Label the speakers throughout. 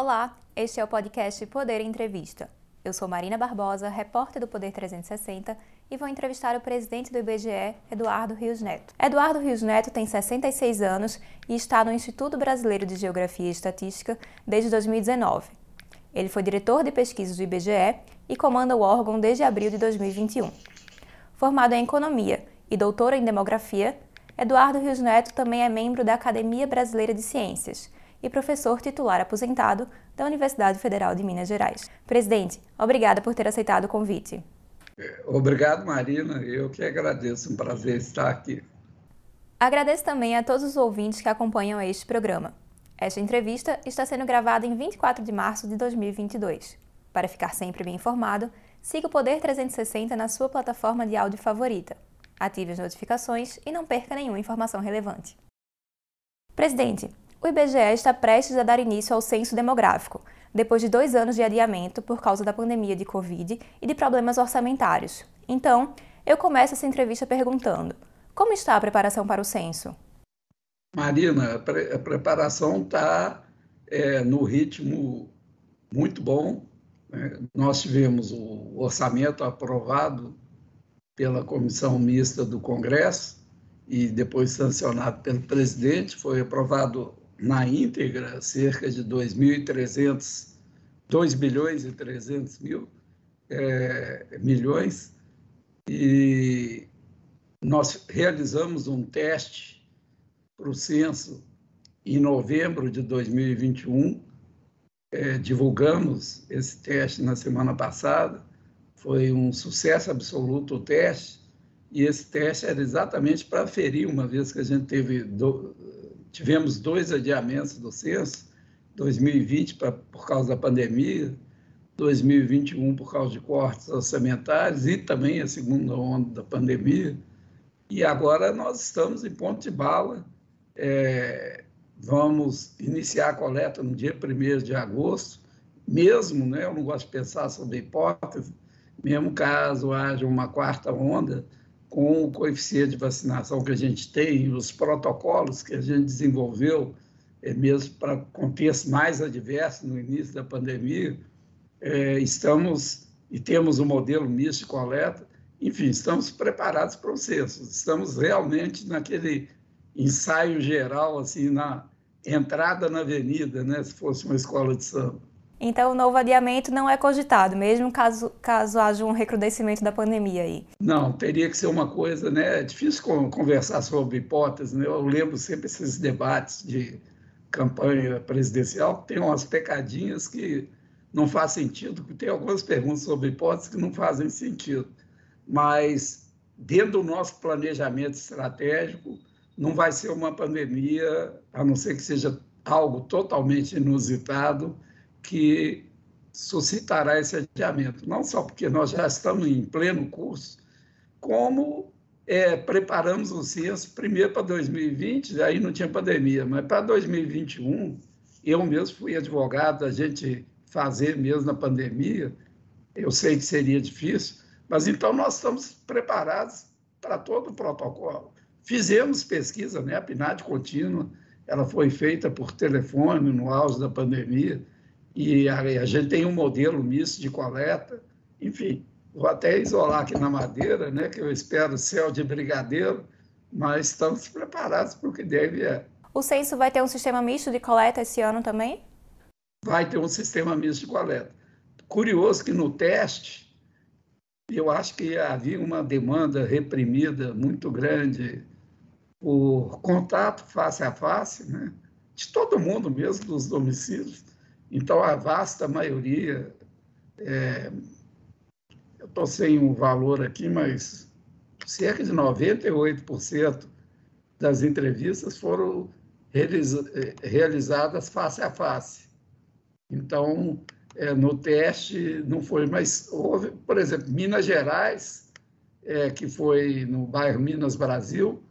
Speaker 1: Olá, este é o podcast Poder Entrevista. Eu sou Marina Barbosa, repórter do Poder 360 e vou entrevistar o presidente do IBGE, Eduardo Rios Neto. Eduardo Rios Neto tem 66 anos e está no Instituto Brasileiro de Geografia e Estatística desde 2019. Ele foi diretor de pesquisas do IBGE e comanda o órgão desde abril de 2021. Formado em Economia e doutor em Demografia, Eduardo Rios Neto também é membro da Academia Brasileira de Ciências e professor titular aposentado da Universidade Federal de Minas Gerais. Presidente, obrigada por ter aceitado o convite.
Speaker 2: Obrigado, Marina. Eu que agradeço. Um prazer estar aqui.
Speaker 1: Agradeço também a todos os ouvintes que acompanham este programa. Esta entrevista está sendo gravada em 24 de março de 2022. Para ficar sempre bem informado, siga o Poder 360 na sua plataforma de áudio favorita. Ative as notificações e não perca nenhuma informação relevante. Presidente, o IBGE está prestes a dar início ao censo demográfico, depois de dois anos de adiamento por causa da pandemia de Covid e de problemas orçamentários. Então, eu começo essa entrevista perguntando: como está a preparação para o censo?
Speaker 2: Marina, a, pre a preparação está é, no ritmo muito bom. Né? Nós tivemos o orçamento aprovado pela comissão mista do Congresso e depois sancionado pelo presidente, foi aprovado na íntegra cerca de 2.300, 2 bilhões e 300 mil é, milhões, e nós realizamos um teste para o censo em novembro de 2021, é, divulgamos esse teste na semana passada, foi um sucesso absoluto o teste, e esse teste era exatamente para ferir, uma vez que a gente teve tivemos dois adiamentos do censo, 2020 pra, por causa da pandemia, 2021 por causa de cortes orçamentários e também a segunda onda da pandemia. E agora nós estamos em ponto de bala. É, vamos iniciar a coleta no dia 1 de agosto, mesmo, né, eu não gosto de pensar sobre hipótese, mesmo caso haja uma quarta onda, com o coeficiente de vacinação que a gente tem, os protocolos que a gente desenvolveu, é mesmo para contextos mais adversos no início da pandemia, é, estamos e temos um modelo misto de coleta, enfim, estamos preparados para o censo, estamos realmente naquele ensaio geral, assim, na entrada na avenida, né, se fosse uma escola de samba.
Speaker 1: Então, o novo adiamento não é cogitado, mesmo caso, caso haja um recrudescimento da pandemia aí?
Speaker 2: Não, teria que ser uma coisa, né? É difícil conversar sobre hipóteses, né? Eu lembro sempre esses debates de campanha presidencial, tem umas pecadinhas que não faz sentido, tem algumas perguntas sobre hipóteses que não fazem sentido. Mas, dentro do nosso planejamento estratégico, não vai ser uma pandemia, a não ser que seja algo totalmente inusitado, que suscitará esse adiamento, não só porque nós já estamos em pleno curso, como é, preparamos o censo primeiro para 2020, aí não tinha pandemia, mas para 2021, eu mesmo fui advogado, a gente fazer mesmo na pandemia, eu sei que seria difícil, mas então nós estamos preparados para todo o protocolo. Fizemos pesquisa, né? a PNAD contínua, ela foi feita por telefone no auge da pandemia, e a, a gente tem um modelo misto de coleta, enfim, vou até isolar aqui na madeira, né, que eu espero céu de brigadeiro, mas estamos preparados para o que deve é.
Speaker 1: O censo vai ter um sistema misto de coleta esse ano também?
Speaker 2: Vai ter um sistema misto de coleta. Curioso que no teste, eu acho que havia uma demanda reprimida muito grande por contato face a face, né? de todo mundo mesmo, dos domicílios. Então, a vasta maioria, é, eu estou sem o um valor aqui, mas cerca de 98% das entrevistas foram realiza, realizadas face a face. Então, é, no teste não foi, mas houve, por exemplo, Minas Gerais, é, que foi no bairro Minas Brasil,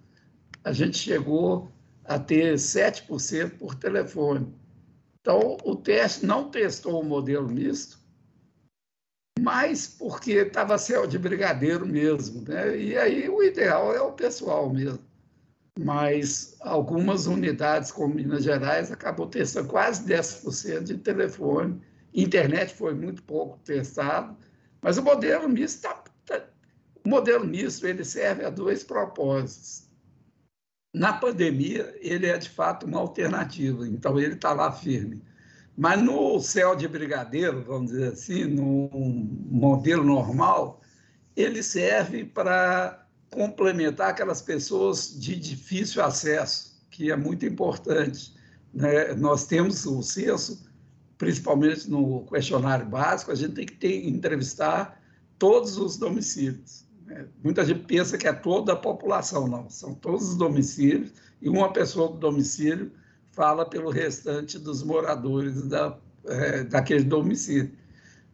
Speaker 2: a gente chegou a ter 7% por telefone. Então, o teste não testou o modelo misto, mas porque estava céu de brigadeiro mesmo. Né? E aí o ideal é o pessoal mesmo. mas algumas unidades, como Minas Gerais, acabou testando quase 10% de telefone. Internet foi muito pouco testado, mas o modelo misto tá, tá, o modelo misto ele serve a dois propósitos. Na pandemia, ele é de fato uma alternativa, então ele está lá firme. Mas no céu de brigadeiro, vamos dizer assim, no modelo normal, ele serve para complementar aquelas pessoas de difícil acesso, que é muito importante. Né? Nós temos o censo, principalmente no questionário básico, a gente tem que ter, entrevistar todos os domicílios. Muita gente pensa que é toda a população, não, são todos os domicílios, e uma pessoa do domicílio fala pelo restante dos moradores da, é, daquele domicílio.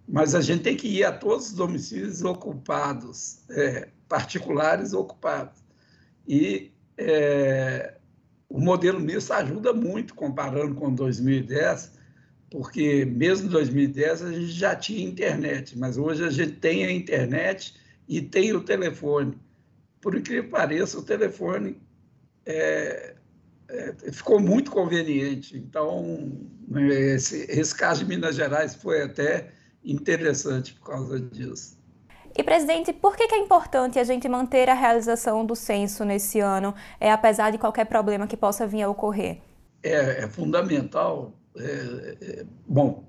Speaker 2: Mas a gente tem que ir a todos os domicílios ocupados, é, particulares ocupados. E é, o modelo misto ajuda muito comparando com 2010, porque mesmo em 2010 a gente já tinha internet, mas hoje a gente tem a internet e tem o telefone. Por incrível que pareça, o telefone é, é, ficou muito conveniente. Então, esse, esse caso de Minas Gerais foi até interessante por causa disso.
Speaker 1: E, presidente, por que, é importante a gente manter a realização do censo nesse ano, é, apesar de qualquer problema que possa vir a ocorrer?
Speaker 2: É, é fundamental. É, é, bom,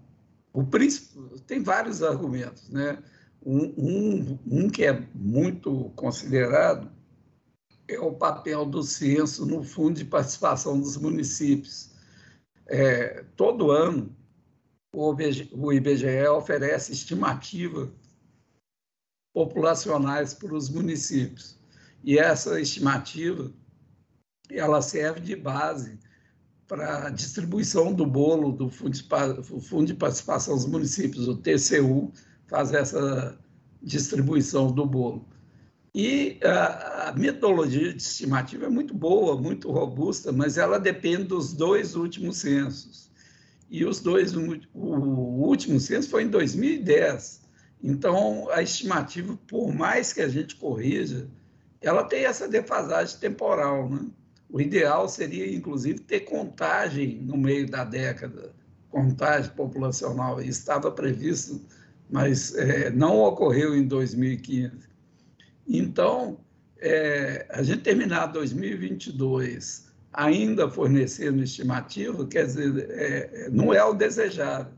Speaker 2: o príncipe tem vários argumentos, né? Um, um, um, que é muito considerado é o papel do censo no fundo de participação dos municípios. É, todo ano, o IBGE, o IBGE oferece estimativa populacionais para os municípios. E essa estimativa ela serve de base para a distribuição do bolo do Fundo de Participação dos Municípios, o TCU, faz essa distribuição do bolo. E a, metodologia de estimativa é muito boa, muito robusta, mas ela depende dos dois últimos censos. E os dois, o último censo foi em 2010. Então, a estimativa, por mais que a gente corrija, ela tem essa defasagem temporal. Né? O ideal seria, inclusive, ter contagem no meio da década, contagem populacional. Isso estava previsto, mas é, não ocorreu em 2015. Então, é, a gente terminar 2022 ainda fornecendo estimativa, quer dizer, é, não é o desejado.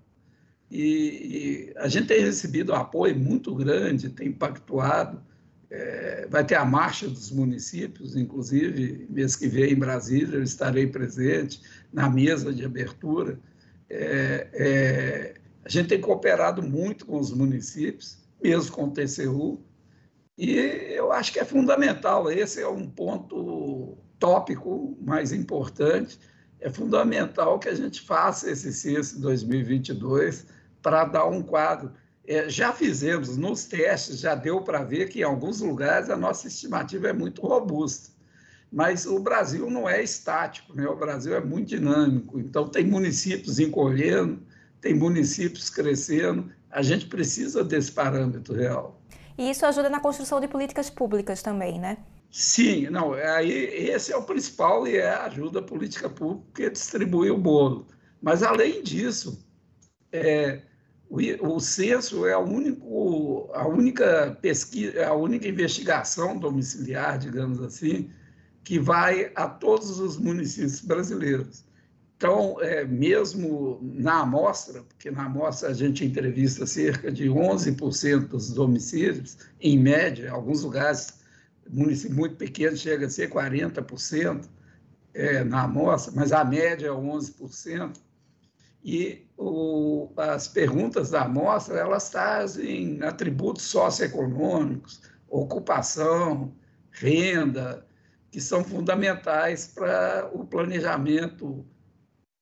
Speaker 2: E, e, a gente tem recebido um apoio muito grande, tem pactuado. É, vai ter a marcha dos municípios, inclusive, mês que vem em Brasília, eu estarei presente na mesa de abertura. É, é, a gente tem cooperado muito com os municípios, mesmo com o TCU, e eu acho que é fundamental. Esse é um ponto tópico mais importante. É fundamental que a gente faça esse censo 2022 para dar um quadro. É, já fizemos nos testes, já deu para ver que em alguns lugares a nossa estimativa é muito robusta. Mas o Brasil não é estático, né? o Brasil é muito dinâmico. Então, tem municípios encolhendo, tem municípios crescendo. A gente precisa desse parâmetro real.
Speaker 1: E isso ajuda na construção de políticas públicas também, né?
Speaker 2: Sim, não, aí esse é o principal e é a ajuda política pública que distribui o bolo. Mas, além disso, é, o, o censo é único, a única pesquisa, a única investigação domiciliar, digamos assim, que vai a todos os municípios brasileiros. Então, é, mesmo na amostra, porque na amostra a gente entrevista cerca de 11% dos domicílios, em média, em alguns lugares, município muito pequeno chega a ser 40% é, na amostra, mas a média é 11% e o, as perguntas da amostra elas trazem atributos socioeconômicos, ocupação, renda, que são fundamentais para o planejamento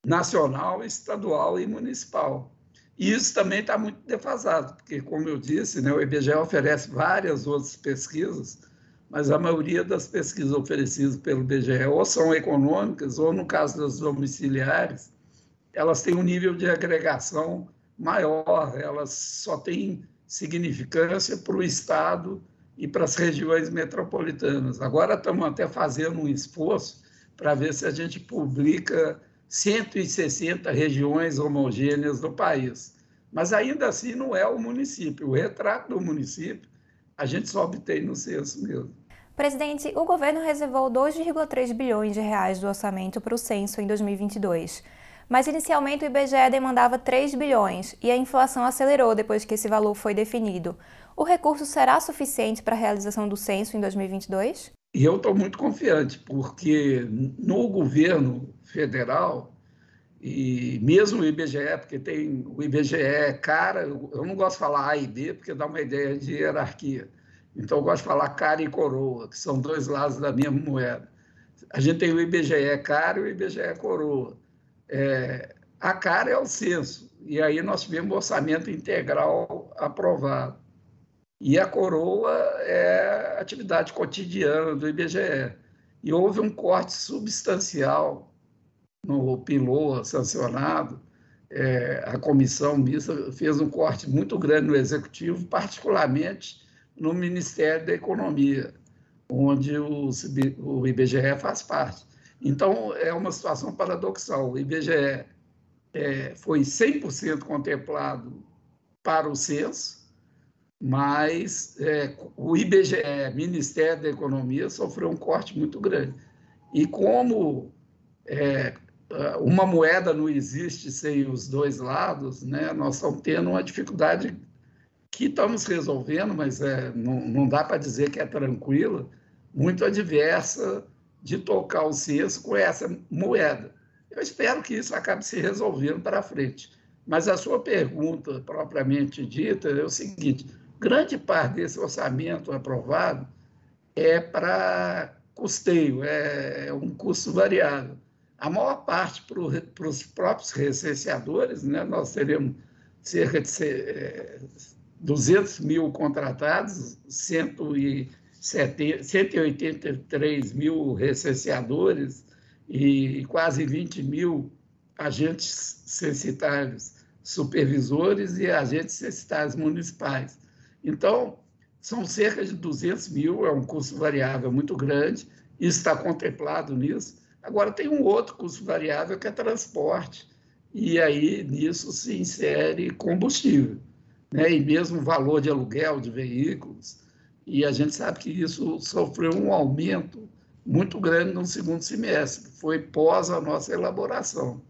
Speaker 2: nacional, estadual e municipal. E isso também está muito defasado, porque, como eu disse, né, o IBGE oferece várias outras pesquisas, mas a maioria das pesquisas oferecidas pelo IBGE ou são econômicas, ou, no caso das domiciliares, elas têm um nível de agregação maior, elas só têm significância para o Estado e para as regiões metropolitanas. Agora estamos até fazendo um esforço para ver se a gente publica 160 regiões homogêneas do país. Mas ainda assim não é o município. O retrato do município a gente só obtém no censo mesmo.
Speaker 1: Presidente, o governo reservou 2,3 bilhões de reais do orçamento para o censo em 2022. Mas inicialmente o IBGE demandava 3 bilhões e a inflação acelerou depois que esse valor foi definido. O recurso será suficiente para a realização do censo em 2022?
Speaker 2: E eu estou muito confiante, porque no governo federal, e mesmo o IBGE, porque tem o IBGE cara, eu não gosto de falar A e B, porque dá uma ideia de hierarquia. Então, eu gosto de falar cara e coroa, que são dois lados da mesma moeda. A gente tem o IBGE cara e o IBGE coroa. É, a cara é o censo, e aí nós tivemos o orçamento integral aprovado. E a coroa é atividade cotidiana do IBGE. E houve um corte substancial no PILOA sancionado. É, a comissão mista fez um corte muito grande no executivo, particularmente no Ministério da Economia, onde o, o IBGE faz parte. Então, é uma situação paradoxal. O IBGE é, foi 100% contemplado para o censo, mas é, o IBGE, Ministério da Economia, sofreu um corte muito grande. E como é, uma moeda não existe sem os dois lados, né, nós estamos tendo uma dificuldade que estamos resolvendo, mas é, não, não dá para dizer que é tranquila, muito adversa de tocar o censo com essa moeda. Eu espero que isso acabe se resolvendo para frente. Mas a sua pergunta propriamente dita é o seguinte: grande parte desse orçamento aprovado é para custeio, é, é um custo variável. A maior parte para os próprios recenseadores, né, nós teremos cerca de 200 é, mil contratados, 183 mil recenseadores e quase 20 mil agentes censitários supervisores e agentes censitários municipais. Então, são cerca de 200 mil, é um custo variável muito grande, isso está contemplado nisso. Agora, tem um outro custo variável que é transporte, e aí nisso se insere combustível, né? e mesmo valor de aluguel de veículos. E a gente sabe que isso sofreu um aumento muito grande no segundo semestre, foi pós a nossa elaboração.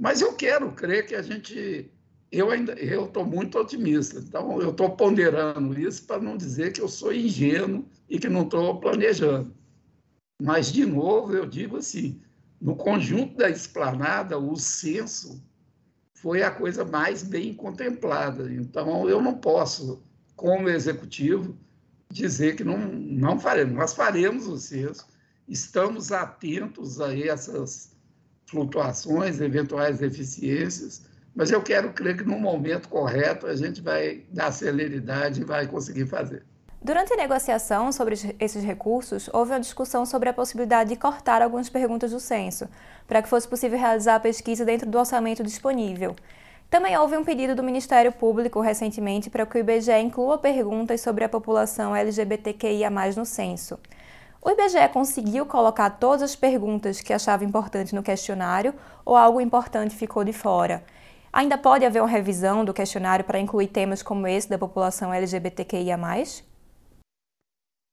Speaker 2: Mas eu quero crer que a gente eu ainda eu estou muito otimista. Então, eu estou ponderando isso para não dizer que eu sou ingênuo e que não estou planejando. Mas, de novo, eu digo assim: no conjunto da esplanada, o censo foi a coisa mais bem contemplada. Então, eu não posso, como executivo, dizer que não, não faremos. Nós faremos o censo, estamos atentos a essas flutuações, eventuais deficiências mas eu quero crer que no momento correto a gente vai dar celeridade e vai conseguir fazer.
Speaker 1: Durante a negociação sobre esses recursos, houve uma discussão sobre a possibilidade de cortar algumas perguntas do censo, para que fosse possível realizar a pesquisa dentro do orçamento disponível. Também houve um pedido do Ministério Público recentemente para que o IBGE inclua perguntas sobre a população LGBTQIA no censo. O IBGE conseguiu colocar todas as perguntas que achava importante no questionário ou algo importante ficou de fora? Ainda pode haver uma revisão do questionário para incluir temas como esse da população LGBTQIA?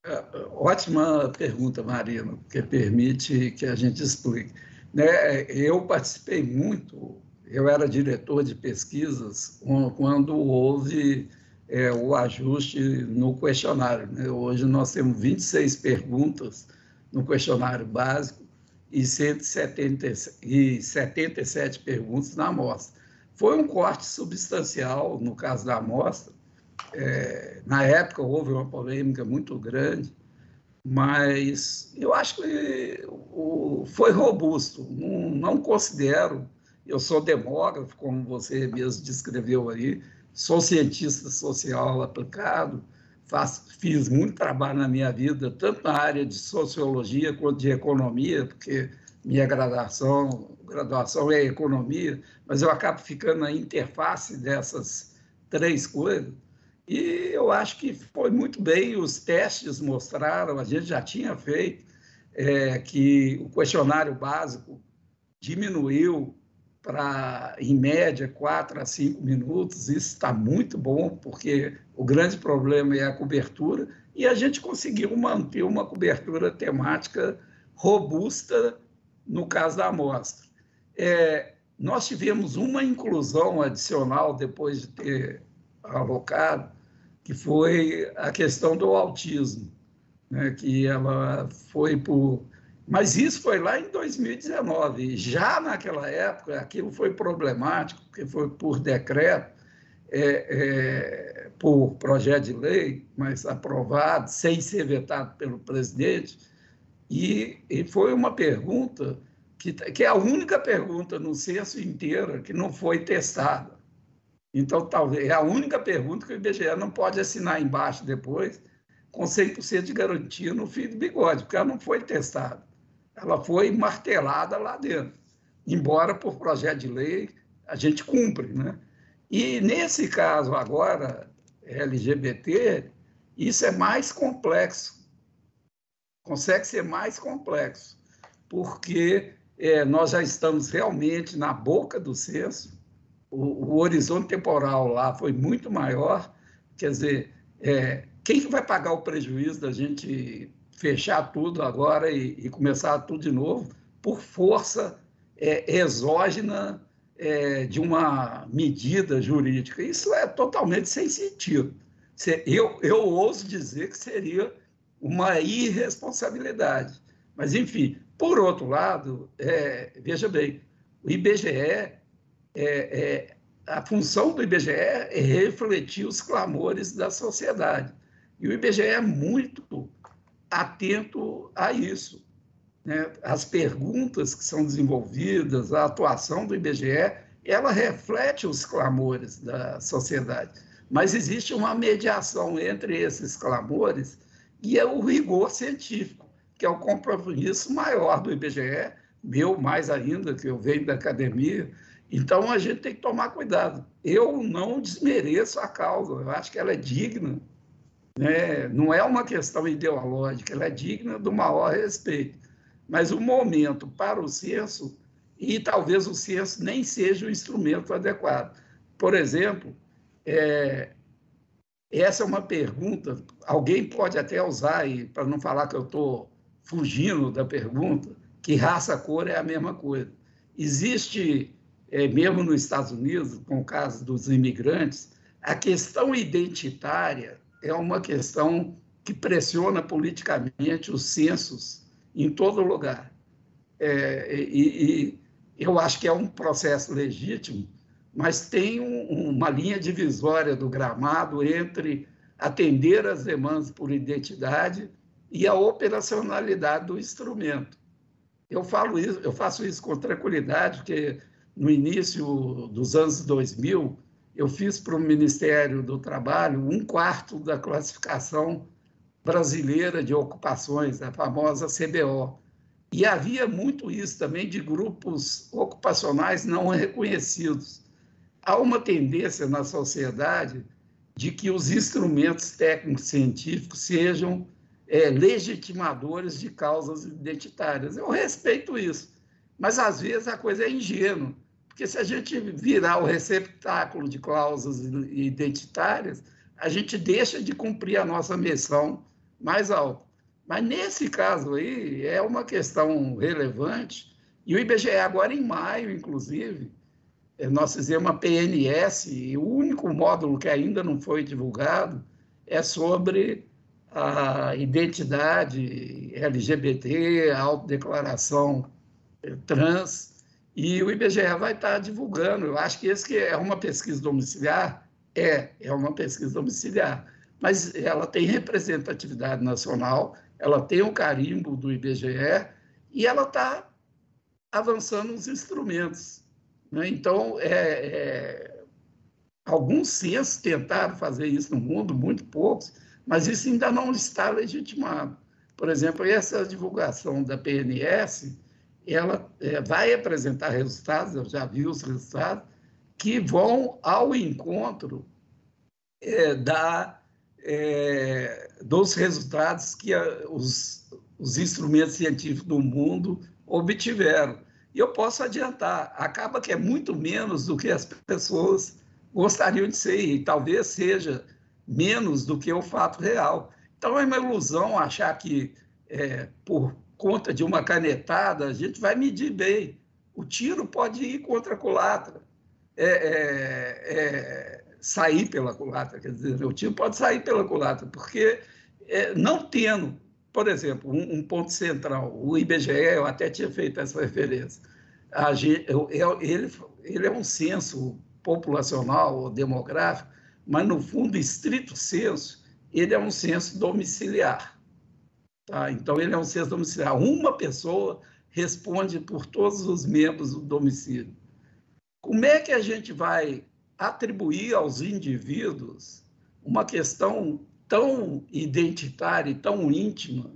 Speaker 2: É, ótima pergunta, Marina, porque permite que a gente explique. Né, eu participei muito, eu era diretor de pesquisas quando houve é, o ajuste no questionário. Né? Hoje nós temos 26 perguntas no questionário básico e 177 perguntas na amostra. Foi um corte substancial no caso da amostra. É, na época houve uma polêmica muito grande, mas eu acho que o, foi robusto. Não, não considero, eu sou demógrafo, como você mesmo descreveu aí, sou cientista social aplicado, faço, fiz muito trabalho na minha vida, tanto na área de sociologia quanto de economia, porque minha graduação, graduação é economia, mas eu acabo ficando na interface dessas três coisas. E eu acho que foi muito bem, os testes mostraram, a gente já tinha feito é, que o questionário básico diminuiu para, em média, quatro a cinco minutos. Isso está muito bom, porque o grande problema é a cobertura, e a gente conseguiu manter uma cobertura temática robusta no caso da amostra. É, nós tivemos uma inclusão adicional depois de ter alocado, que foi a questão do autismo, né, que ela foi por. Mas isso foi lá em 2019. Já naquela época, aquilo foi problemático, porque foi por decreto, é, é, por projeto de lei, mas aprovado, sem ser vetado pelo presidente. E, e foi uma pergunta que, que é a única pergunta no censo inteiro que não foi testada. Então, talvez é a única pergunta que o IBGE não pode assinar embaixo depois, com 100% de garantia no fio de bigode, porque ela não foi testada. Ela foi martelada lá dentro. Embora por projeto de lei a gente cumpre, né? E nesse caso agora, LGBT, isso é mais complexo. Consegue ser mais complexo, porque é, nós já estamos realmente na boca do censo, o, o, horizonte temporal lá foi muito maior, quer dizer, é, quem que vai pagar o prejuízo da gente fechar tudo agora e, e começar tudo de novo por força é, exógena é, de uma medida jurídica? Isso é totalmente sem sentido. Eu, eu ouso dizer que seria uma irresponsabilidade. Mas, enfim, por outro lado, é, veja bem, o IBGE, é, é, a função do IBGE é refletir os clamores da sociedade. E o IBGE é muito atento a isso. Né? As perguntas que são desenvolvidas, a atuação do IBGE, ela reflete os clamores da sociedade. Mas existe uma mediação entre esses clamores e é o rigor científico que é o compromisso maior do IBGE, meu mais ainda, que eu venho da academia. Então, a gente tem que tomar cuidado. Eu não desmereço a causa, eu acho que ela é digna. Né? Não é uma questão ideológica, ela é digna do maior respeito. Mas o momento para o censo, e talvez o censo nem seja o instrumento adequado. Por exemplo, é, essa é uma pergunta, alguém pode até usar, para não falar que eu estou fugindo da pergunta, que raça, cor é a mesma coisa. Existe, é, mesmo nos Estados Unidos, com o caso dos imigrantes, a questão identitária é uma questão que pressiona politicamente os censos em todo lugar. É, e, e, eu acho que é um processo legítimo, mas tem um, uma linha divisória do gramado entre atender as demandas por identidade e a operacionalidade do instrumento. Eu falo isso, eu faço isso com tranquilidade, porque no início dos anos 2000 eu fiz para o Ministério do Trabalho um quarto da classificação brasileira de ocupações, a famosa CBO. E havia muito isso também de grupos ocupacionais não reconhecidos. Há uma tendência na sociedade de que os instrumentos técnicos científicos sejam é, legitimadores de causas identitárias. Eu respeito isso, mas às vezes a coisa é ingênua, porque se a gente virar o receptáculo de causas identitárias, a gente deixa de cumprir a nossa missão mais alta. Mas nesse caso aí é uma questão relevante, e o IBGE agora em maio, inclusive, é, nós fizemos uma PNS, e o único módulo que ainda não foi divulgado é sobre a identidade LGBT, a autodeclaração eh, trans, e o IBGE vai estar divulgando. Eu acho que esse que é uma pesquisa domiciliar, é, é uma pesquisa domiciliar, mas ela tem representatividade nacional, ela tem o carimbo do IBGE e ela está avançando os instrumentos. Né? Então, é, é, alguns censos tentaram fazer isso no mundo, muito poucos, mas isso ainda não está legitimado. Por exemplo, essa divulgação da PNS, ela é, vai apresentar resultados, eu já vi os resultados, que vão ao encontro é, da, é, dos resultados que a, os, os instrumentos científicos do mundo obtiveram. E eu posso adiantar, acaba que é muito menos do que as pessoas gostariam de ser, e talvez seja menos do que o fato real. Então é uma ilusão achar que, é, por conta de uma canetada, a gente vai medir bem. O tiro pode ir contra a culatra, é, é, é sair pela culatra, quer dizer, o tiro pode sair pela culatra, porque é, não tendo, por exemplo, um, um, ponto central, o IBGE, eu até tinha feito essa referência, eu, ele, ele é um censo populacional ou demográfico, mas no fundo, estrito senso, ele é um censo domiciliar. Tá? Então, ele é um censo domiciliar. Uma pessoa responde por todos os membros do domicílio. Como é que a gente vai atribuir aos indivíduos uma questão tão identitária e tão íntima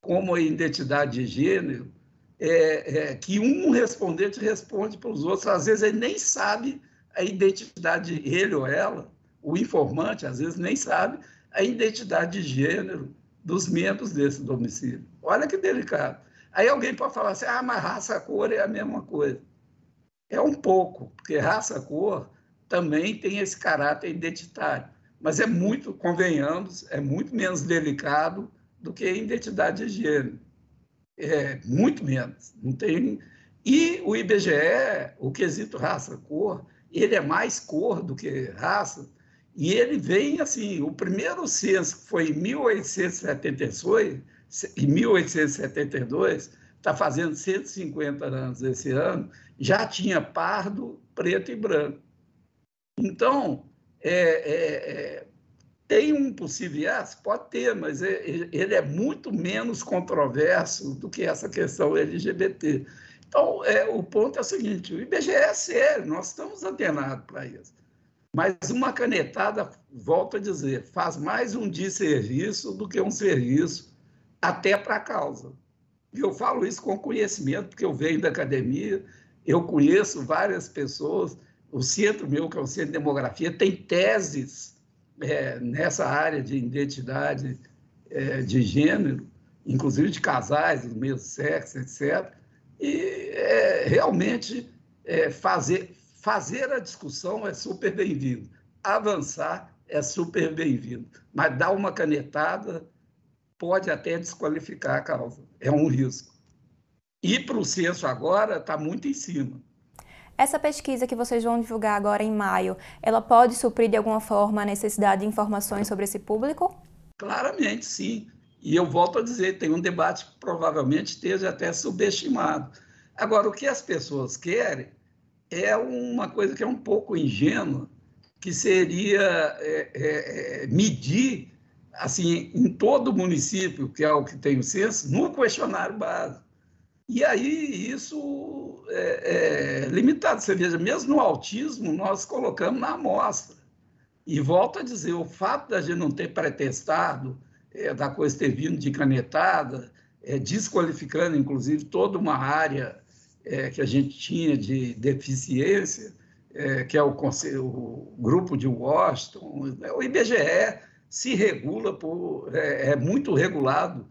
Speaker 2: como a identidade de gênero, é, é, que um respondente responde para os outros, às vezes ele nem sabe a identidade, ele ou ela, o informante, às vezes nem sabe a identidade de gênero dos membros desse domicílio. Olha que delicado. Aí alguém pode falar assim, ah, mas raça, cor é a mesma coisa. É um pouco, porque raça, cor também tem esse caráter identitário. Mas é muito, convenhamos, é muito menos delicado do que a identidade de gênero. É muito menos. Não tem... E o IBGE, o quesito raça-cor, ele é mais cor do que raça, e ele vem assim, o primeiro censo foi em 1872, em 1872, está fazendo 150 anos esse ano, já tinha pardo, preto e branco. Então, é, é, é, tem um possível IAS? Pode ter, mas é, ele é muito menos controverso do que essa questão LGBT. Então, é, o ponto é o seguinte: o IBGE é sério, nós estamos antenados para isso. Mas uma canetada, volto a dizer, faz mais um desserviço do que um serviço, até para a causa. E eu falo isso com conhecimento, porque eu venho da academia, eu conheço várias pessoas. O centro meu, que é o Centro de Demografia, tem teses é, nessa área de identidade é, de gênero, inclusive de casais do mesmo sexo, etc. E é, realmente é, fazer, fazer a discussão é super bem-vindo, avançar é super bem-vindo, mas dar uma canetada pode até desqualificar a causa, é um risco. E para o censo agora está muito em cima.
Speaker 1: Essa pesquisa que vocês vão divulgar agora em maio, ela pode suprir de alguma forma a necessidade de informações sobre esse público?
Speaker 2: Claramente, sim. E eu volto a dizer, tem um debate que provavelmente esteja até subestimado. Agora, o que as pessoas querem é uma coisa que é um pouco ingênua, que seria é, é, é, medir assim em todo o município, que é o que tem o censo, no questionário básico. E aí isso é, é, limitado. Você veja, mesmo no autismo, nós colocamos na amostra. E volto a dizer, o fato da gente não ter pré-testado, é, da coisa ter vindo de canetada, é, desqualificando, inclusive, toda uma área é, que a gente tinha de deficiência, é, que é o, o, grupo de Washington, o IBGE se regula por, é, é muito regulado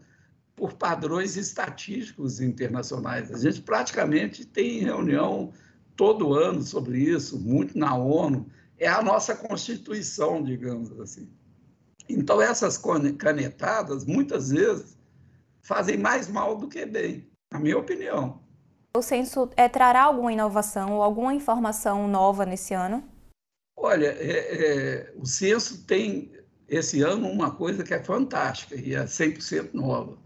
Speaker 2: por padrões estatísticos internacionais. A gente praticamente tem reunião todo ano sobre isso, muito na ONU. É a nossa Constituição, digamos assim. Então, essas canetadas, muitas vezes, fazem mais mal do que bem, na minha opinião.
Speaker 1: O censo é, trará alguma inovação ou alguma informação nova nesse ano?
Speaker 2: Olha, é, é, o censo tem, esse ano, uma coisa que é fantástica e é 100% nova,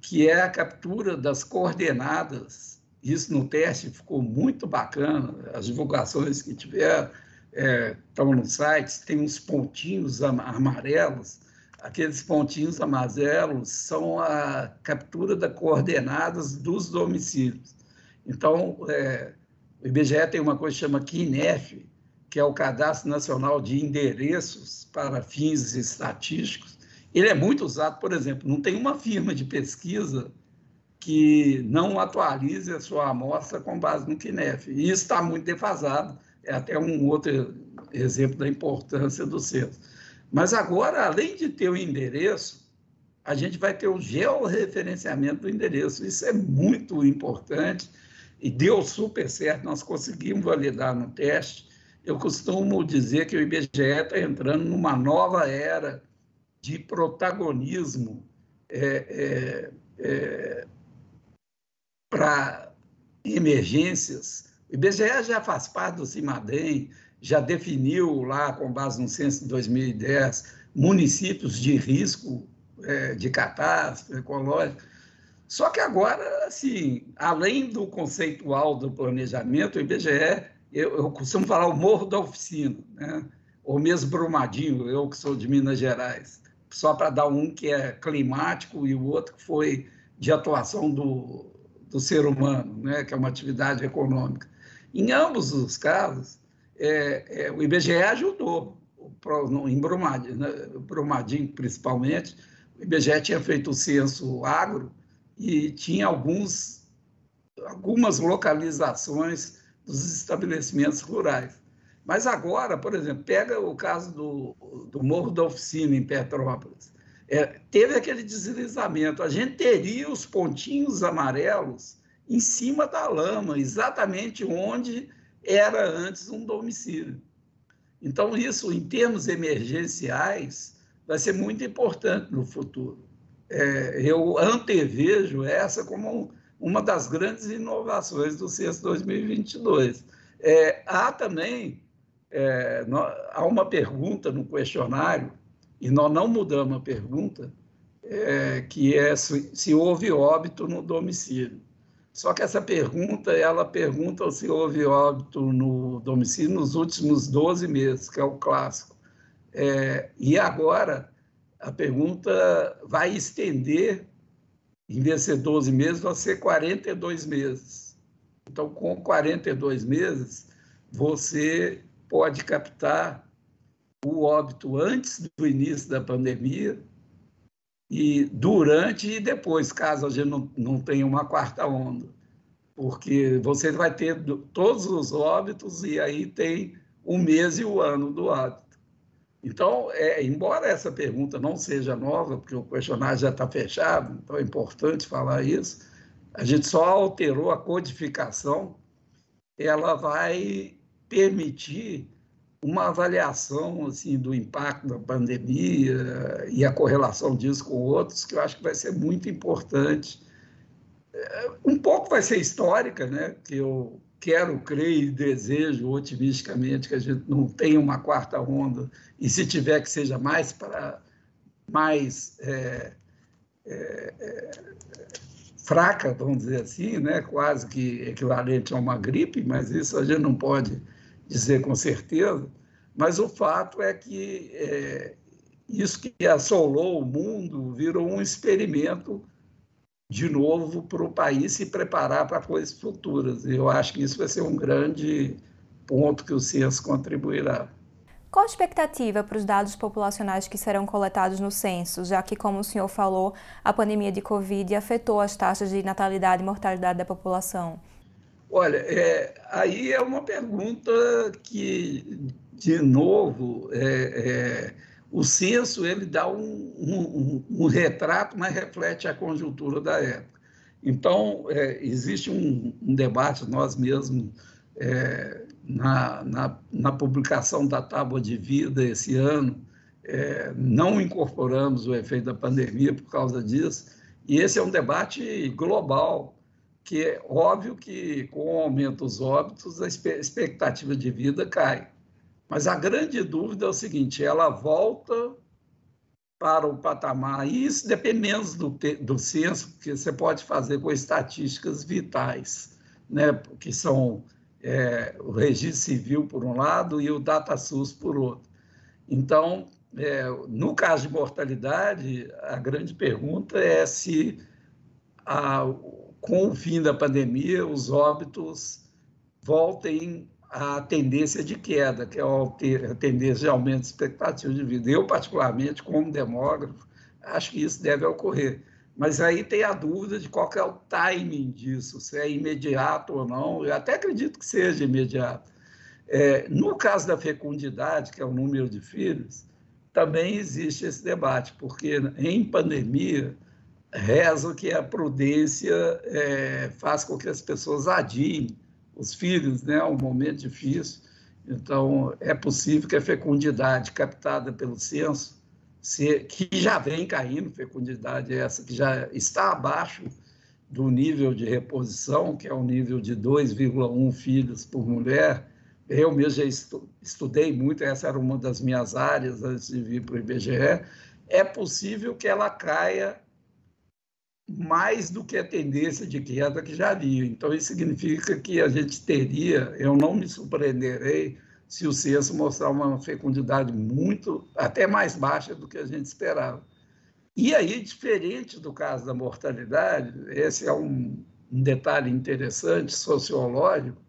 Speaker 2: que é a captura das coordenadas. Isso no teste ficou muito bacana, as divulgações que tiveram é, estão no site, tem uns pontinhos amarelos, aqueles pontinhos amarelos são a captura das coordenadas dos domicílios. Então, é, o IBGE tem uma coisa que chama KINEF, que é o Cadastro Nacional de Endereços para Fins Estatísticos. Ele é muito usado, por exemplo, não tem uma firma de pesquisa que não atualize a sua amostra com base no KINEF. E isso está muito defasado, é até um outro exemplo da importância do censo. Mas agora, além de ter o endereço, a gente vai ter o georreferenciamento do endereço. Isso é muito importante e deu super certo, nós conseguimos validar no teste. Eu costumo dizer que o IBGE está entrando numa nova era de protagonismo é, é, é, para emergências. O IBGE já faz parte do CIMADEM, já definiu lá, com base no censo de 2010, municípios de risco é, de catástrofe ecológica. Só que agora, assim, além do conceitual do planejamento, o IBGE, eu, eu costumo falar o morro da oficina, né? ou mesmo Brumadinho, eu que sou de Minas Gerais, só para dar um que é climático e o outro que foi de atuação do, do ser humano, né? que é uma atividade econômica. Em ambos os casos, é, é, o IBGE ajudou, em Brumadinho, né? Brumadinho principalmente, o IBGE tinha feito o censo agro e tinha alguns, algumas localizações dos estabelecimentos rurais. Mas agora, por exemplo, pega o caso do, do Morro da Oficina, em Petrópolis. É, teve aquele deslizamento. A gente teria os pontinhos amarelos em cima da lama, exatamente onde era antes um domicílio. Então, isso, em termos emergenciais, vai ser muito importante no futuro. É, eu antevejo essa como uma das grandes inovações do CES 2022. É, há também é, há uma pergunta no questionário, e nós não mudamos a pergunta, é, que é se, se houve óbito no domicílio. Só que essa pergunta, ela pergunta se houve óbito no domicílio nos últimos 12 meses, que é o clássico. É, e agora, a pergunta vai estender, em vez de ser 12 meses, vai ser 42 meses. Então, com 42 meses, você pode captar o óbito antes do início da pandemia e durante e depois, caso a gente não, não tenha uma quarta onda. Porque você vai ter todos os óbitos e aí tem o mês e o ano do óbito. Então, é, embora essa pergunta não seja nova, porque o questionário já está fechado, então é importante falar isso, a gente só alterou a codificação, ela vai permitir uma avaliação assim do impacto da pandemia e a correlação disso com outros, que eu acho que vai ser muito importante. É, um pouco vai ser histórica, né? Que eu quero crer e desejo otimisticamente que a gente não tenha uma quarta onda e se tiver que seja mais para mais é, é, é, fraca, vamos dizer assim, né? Quase que equivalente a uma gripe, mas isso a gente não pode dizer com certeza, mas o fato é que é, isso que assolou o mundo virou um experimento de novo para o país se preparar para coisas futuras. E eu acho que isso vai ser um grande ponto que o censo contribuirá.
Speaker 1: Qual a expectativa para os dados populacionais que serão coletados no censo, já que, como o senhor falou, a pandemia de Covid afetou as taxas de natalidade e mortalidade da população?
Speaker 2: Olha, é, aí é uma pergunta que, de novo, é, é, o censo ele dá um, um, um, retrato, mas reflete a conjuntura da época. Então, é, existe um, um, debate, nós mesmos, é, na, na, na, publicação da tábua de vida esse ano, é, não incorporamos o efeito da pandemia por causa disso, e esse é um debate global que é óbvio que com o aumento dos óbitos a expectativa de vida cai. Mas a grande dúvida é o seguinte: ela volta para o patamar, e isso depende menos do, do censo, porque você pode fazer com estatísticas vitais, né, que são é, o registro civil por um lado e o DataSUS por outro. Então, é, no caso de mortalidade, a grande pergunta é se a, com o fim da pandemia, os óbitos voltem à tendência de queda, que é a tendência de aumento de expectativa de vida. Eu, particularmente, como demógrafo, acho que isso deve ocorrer. Mas aí tem a dúvida de qual é o timing disso, se é imediato ou não. Eu até acredito que seja imediato. É, no caso da fecundidade, que é o número de filhos, também existe esse debate, porque em pandemia, rezo que a prudência é, faz com que as pessoas adiem os filhos, né, um momento difícil. Então, é possível que a fecundidade captada pelo censo, que já vem caindo, fecundidade essa que já está abaixo do nível de reposição, que é o nível de 2,1 filhos por mulher, eu mesmo já estudei muito, essa era uma das minhas áreas antes de vir para o IBGE. É possível que ela caia mais do que a tendência de queda que já havia. Então, isso significa que a gente teria, eu não me surpreenderei se o censo mostrar uma fecundidade muito, até mais baixa do que a gente esperava. E aí, diferente do caso da mortalidade, esse é um, um detalhe interessante, sociológico,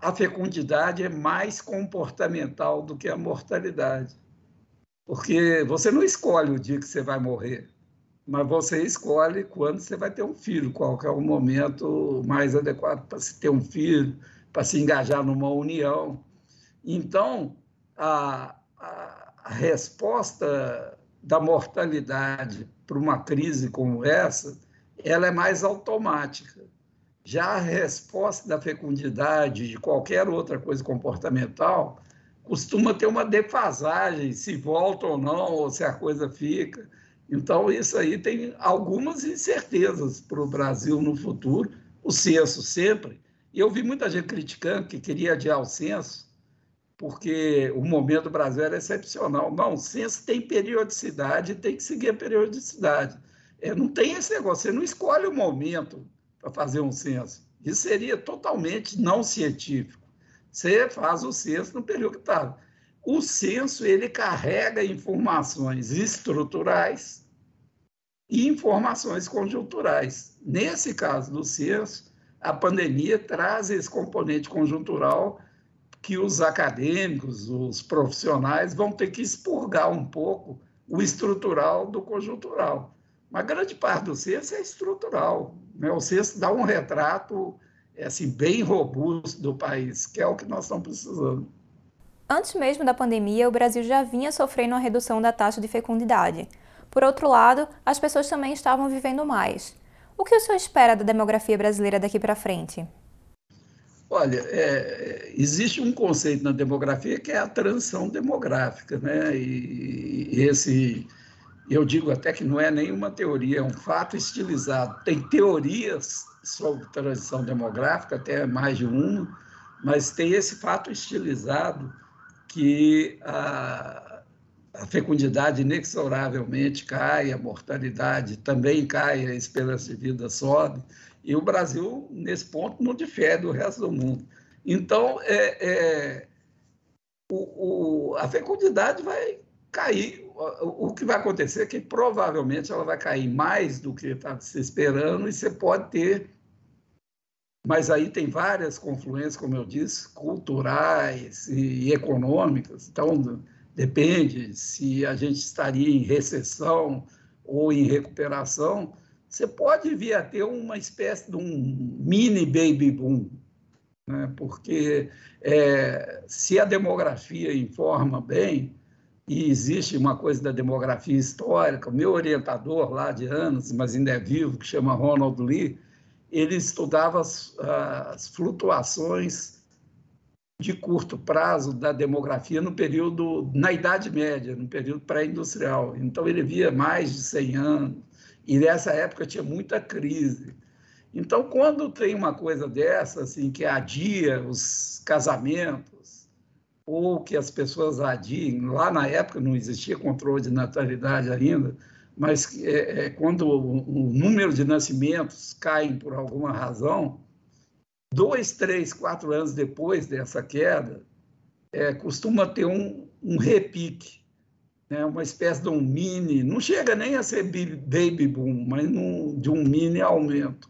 Speaker 2: a fecundidade é mais comportamental do que a mortalidade. Porque você não escolhe o dia que você vai morrer, mas você escolhe quando você vai ter um filho, qual é o momento mais adequado para se ter um filho, para se engajar numa união. Então, a, a, a resposta da mortalidade para uma crise como essa, ela é mais automática. Já a resposta da fecundidade, de qualquer outra coisa comportamental, costuma ter uma defasagem, se volta ou não, ou se a coisa fica. Então, isso aí tem algumas incertezas para o Brasil no futuro, o censo sempre. E eu vi muita gente criticando que queria adiar o censo, porque o momento do Brasil era excepcional. Não, o censo tem periodicidade tem que seguir a periodicidade. É, não tem esse negócio, você não escolhe o momento para fazer um censo. Isso seria totalmente não científico. Você faz o censo no período que está. O censo ele carrega informações estruturais e informações conjunturais. Nesse caso do censo, a pandemia traz esse componente conjuntural que os acadêmicos, os profissionais vão ter que expurgar um pouco o estrutural do conjuntural. Uma grande parte do censo é estrutural. Né? O censo dá um retrato assim, bem robusto do país, que é o que nós estamos precisando.
Speaker 1: Antes mesmo da pandemia, o Brasil já vinha sofrendo uma redução da taxa de fecundidade. Por outro lado, as pessoas também estavam vivendo mais. O que o senhor espera da demografia brasileira daqui para frente?
Speaker 2: Olha, é, existe um conceito na demografia que é a transição demográfica, né? E esse eu digo até que não é nenhuma teoria, é um fato estilizado. Tem teorias sobre transição demográfica, até mais de uma, mas tem esse fato estilizado que a, a fecundidade inexoravelmente cai, a mortalidade também cai, a esperança de vida sobe, e o Brasil, nesse ponto, não difere do resto do mundo. Então, é, é o, o, a fecundidade vai cair o que vai acontecer é que provavelmente ela vai cair mais do que está se esperando e você pode ter. Mas aí tem várias confluências, como eu disse, culturais e econômicas. Então, depende se a gente estaria em recessão ou em recuperação. Você pode vir a ter uma espécie de um mini baby boom, né? porque é, se a demografia informa bem, e existe uma coisa da demografia histórica. Meu orientador lá de anos, mas ainda é vivo, que chama Ronald Lee, ele estudava as, as flutuações de curto prazo da demografia no período, na Idade Média, no período pré-industrial. Então, ele via mais de 100 anos, e nessa época tinha muita crise. Então, quando tem uma coisa dessa, assim, que adia os casamentos, ou que as pessoas adiem. Lá na época não existia controle de natalidade ainda, mas é, é, quando o, o, número de nascimentos caem por alguma razão, dois, três, quatro anos depois dessa queda, é, costuma ter um, um repique, né? uma espécie de um mini, não chega nem a ser baby boom, mas num, de um mini aumento.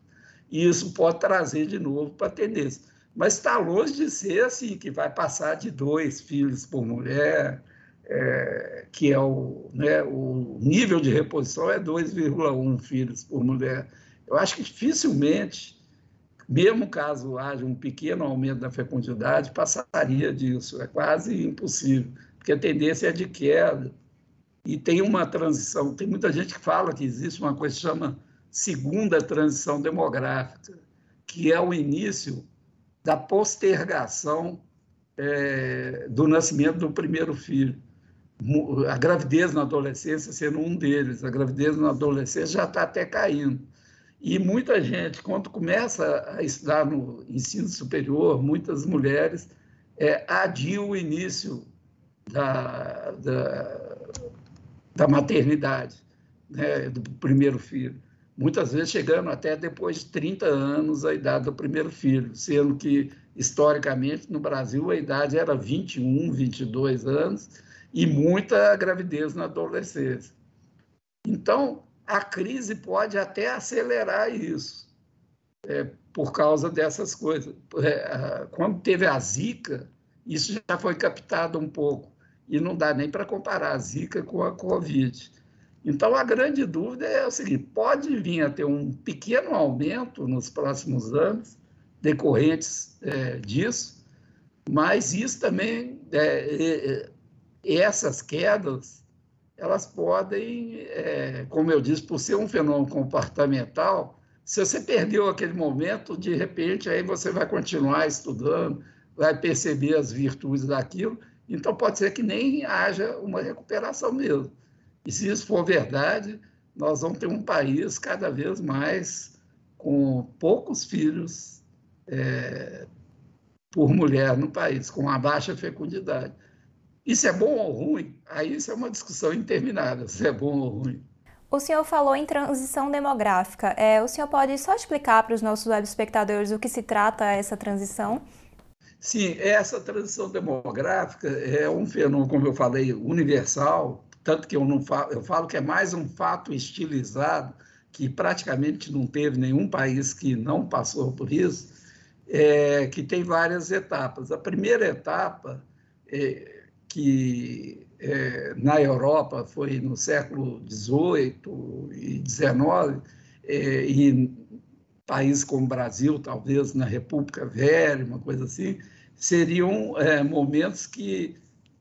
Speaker 2: E isso pode trazer de novo para a tendência mas está longe de ser assim, que vai passar de dois filhos por mulher, é, que é o, né, o nível de reposição é 2,1 filhos por mulher. Eu acho que dificilmente, mesmo caso haja um pequeno aumento da fecundidade, passaria disso. É quase impossível, porque a tendência é de queda. e tem uma transição. Tem muita gente que fala que existe uma coisa que chama segunda transição demográfica, que é o início da postergação é, do nascimento do primeiro filho. A gravidez na adolescência sendo um deles, a gravidez na adolescência já está até caindo. E muita gente, quando começa a estudar no ensino superior, muitas mulheres é, adiam o início da, da, da maternidade, né, do primeiro filho. Muitas vezes chegando até depois de 30 anos a idade do primeiro filho, sendo que, historicamente, no Brasil a idade era 21, 22 anos e muita gravidez na adolescência. Então, a crise pode até acelerar isso, é, por causa dessas coisas. É, quando teve a Zika, isso já foi captado um pouco, e não dá nem para comparar a Zika com a Covid. Então, a grande dúvida é o seguinte: pode vir a ter um pequeno aumento nos próximos anos, decorrentes é, disso, mas isso também, é, essas quedas elas podem, é, como eu disse, por ser um fenômeno comportamental, se você perdeu aquele momento, de repente aí você vai continuar estudando, vai perceber as virtudes daquilo, então pode ser que nem haja uma recuperação mesmo. E se isso for verdade, nós vamos ter um país cada vez mais com poucos filhos é, por mulher no país, com uma baixa fecundidade. Isso é bom ou ruim? Aí isso é uma discussão interminável, se é bom ou ruim.
Speaker 1: O senhor falou em transição demográfica. É, o senhor pode só explicar para os nossos web espectadores o que se trata essa transição?
Speaker 2: Sim, essa transição demográfica é um fenômeno, como eu falei, universal, tanto que eu não falo, eu falo que é mais um fato estilizado, que praticamente não teve nenhum país que não passou por isso, é, que tem várias etapas. A primeira etapa é, que é, na Europa foi no século XVIII e XIX, é, e países como o Brasil, talvez na República Velha, uma coisa assim, seriam é, momentos que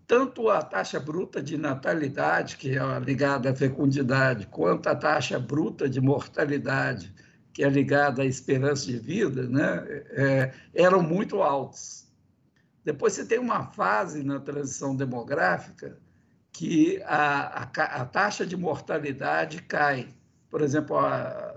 Speaker 2: tanto a taxa bruta de natalidade, que é ligada à fecundidade, quanto a taxa bruta de mortalidade, que é ligada à esperança de vida, né, é, eram muito altos. Depois você tem uma fase na transição demográfica que a, a, a taxa de mortalidade cai. Por exemplo,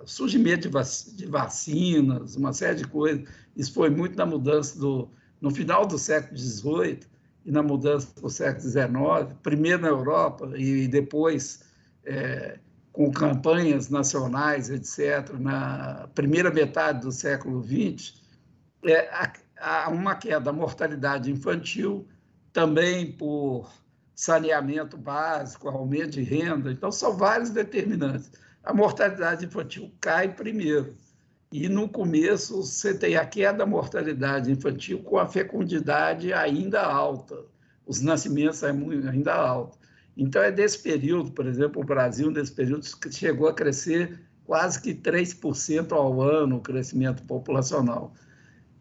Speaker 2: o surgimento de, vac, de, vacinas, uma série de coisas. Isso foi muito na mudança do, no final do século XVIII e na mudança do século XIX, primeiro na Europa e depois é, com campanhas nacionais, etc., na primeira metade do século XX, é, a, há uma queda da mortalidade infantil, também por saneamento básico, aumento de renda. Então, são vários determinantes. A mortalidade infantil cai primeiro. E no começo você tem a queda da mortalidade infantil com a fecundidade ainda alta, os nascimentos ainda altos. Então, é desse período, por exemplo, o Brasil, nesse período, chegou a crescer quase que 3% ao ano o crescimento populacional.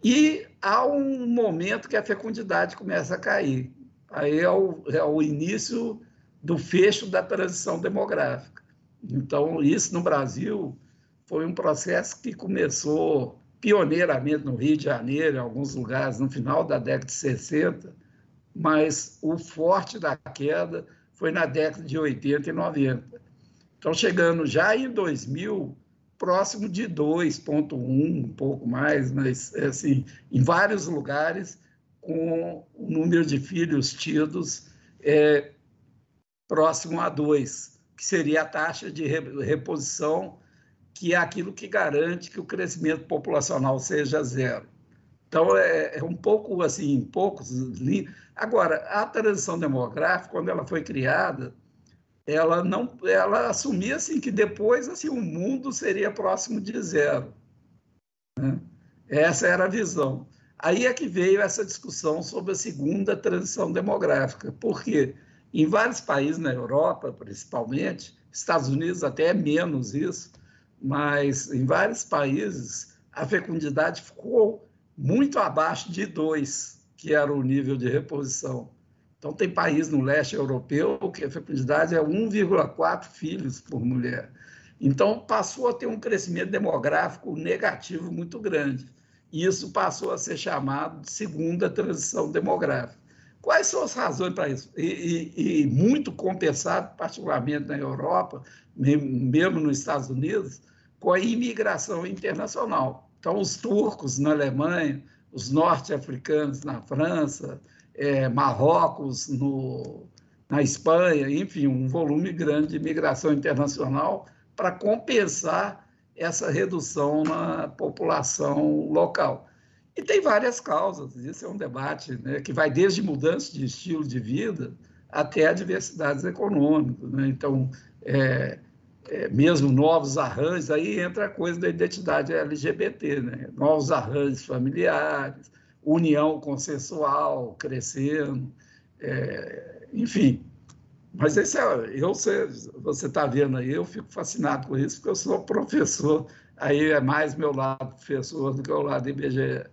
Speaker 2: E há um momento que a fecundidade começa a cair. Aí é o, é o início do fecho da transição demográfica. Então, isso no Brasil foi um processo que começou pioneiramente no Rio de Janeiro, em alguns lugares, no final da década de 60, mas o forte da queda foi na década de 80 e 90. Então, chegando já em 2000, próximo de 2,1, um pouco mais, mas assim, em vários lugares, com o número de filhos tidos é, próximo a 2, que seria a taxa de reposição, que é aquilo que garante que o crescimento populacional seja zero. Então, é, é um pouco assim, poucos. Agora, a transição demográfica, quando ela foi criada, ela não ela assumia assim que depois assim o mundo seria próximo de zero né? essa era a visão. Aí é que veio essa discussão sobre a segunda transição demográfica. Porque em vários países na Europa principalmente Estados Unidos até é menos isso mas em vários países a fecundidade ficou muito abaixo de dois que era o nível de reposição Então, tem país no leste europeu que a fecundidade é 1,4 filhos por mulher. Então, passou a ter um crescimento demográfico negativo muito grande. E isso passou a ser chamado de segunda transição demográfica. Quais são as razões para isso? E, e, e, muito compensado, particularmente na Europa, mesmo nos Estados Unidos, com a imigração internacional. Então, os turcos na Alemanha, os norte-africanos na França, é, Marrocos no, na Espanha, enfim, um volume grande de imigração internacional para compensar essa redução na população local. E tem várias causas, isso é um debate né, que vai desde mudança de estilo de vida até adversidades econômicas. Né? Então, é, é, mesmo novos arranjos, aí entra a coisa da identidade LGBT, né? novos arranjos familiares, união consensual crescendo, é, enfim, mas esse é, eu, você está vendo aí, eu fico fascinado com isso, porque eu sou professor, aí é mais meu lado professor do que o lado IBGE.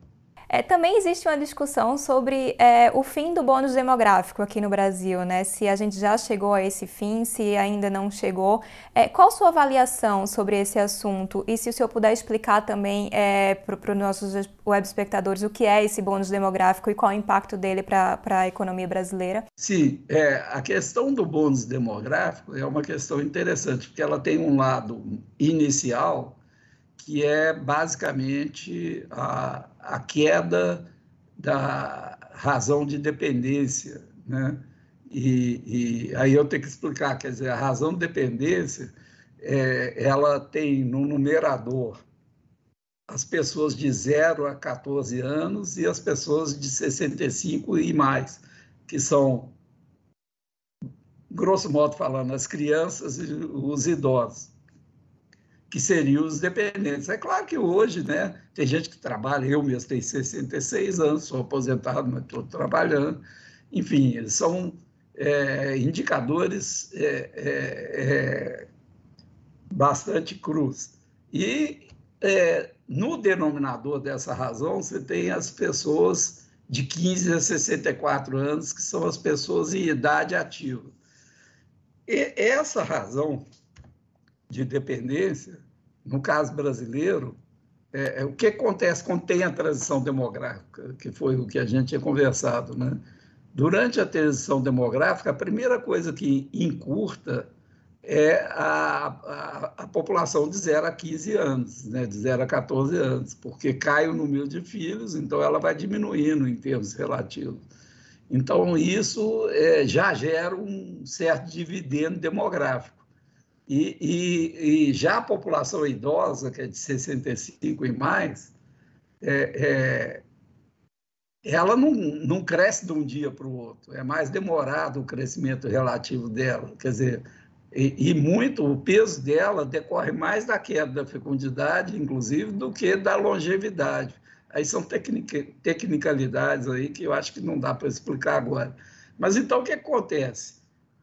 Speaker 1: É, também existe uma discussão sobre é, o fim do bônus demográfico aqui no Brasil, né? Se a gente já chegou a esse fim, se ainda não chegou. É, qual sua avaliação sobre esse assunto? E se o senhor puder explicar também é, para os nossos web espectadores o que é esse bônus demográfico e qual é o impacto dele para a economia brasileira?
Speaker 2: Sim, é, a questão do bônus demográfico é uma questão interessante, porque ela tem um lado inicial que é basicamente a, a queda da razão de dependência. Né? E, e, aí eu tenho que explicar, quer dizer, a razão de dependência, é, ela tem no numerador as pessoas de 0 a 14 anos e as pessoas de 65 e mais, que são, grosso modo falando, as crianças e os idosos que seriam os dependentes. É claro que hoje, né, tem gente que trabalha, eu mesmo tenho 66 anos, sou aposentado, mas estou trabalhando. Enfim, são é, indicadores é, é, é bastante cruz. E é, no denominador dessa razão, você tem as pessoas de 15 a 64 anos, que são as pessoas em idade ativa. E essa razão de dependência, no caso brasileiro, é, é, o que acontece quando tem a transição demográfica, que foi o que a gente tinha conversado. Né? Durante a transição demográfica, a primeira coisa que encurta é a, a, a, população de 0 a 15 anos, né? de 0 a 14 anos, porque cai o número de filhos, então ela vai diminuindo em termos relativos. Então, isso é, já gera um certo dividendo demográfico. E, e, e, já a população idosa, que é de 65 e mais, é, é, ela não, não cresce de um dia para o outro, é mais demorado o crescimento relativo dela. Quer dizer, e, e, muito o peso dela decorre mais da queda da fecundidade, inclusive, do que da longevidade. Aí são tecnica, tecnicalidades aí que eu acho que não dá para explicar agora. Mas então o que acontece?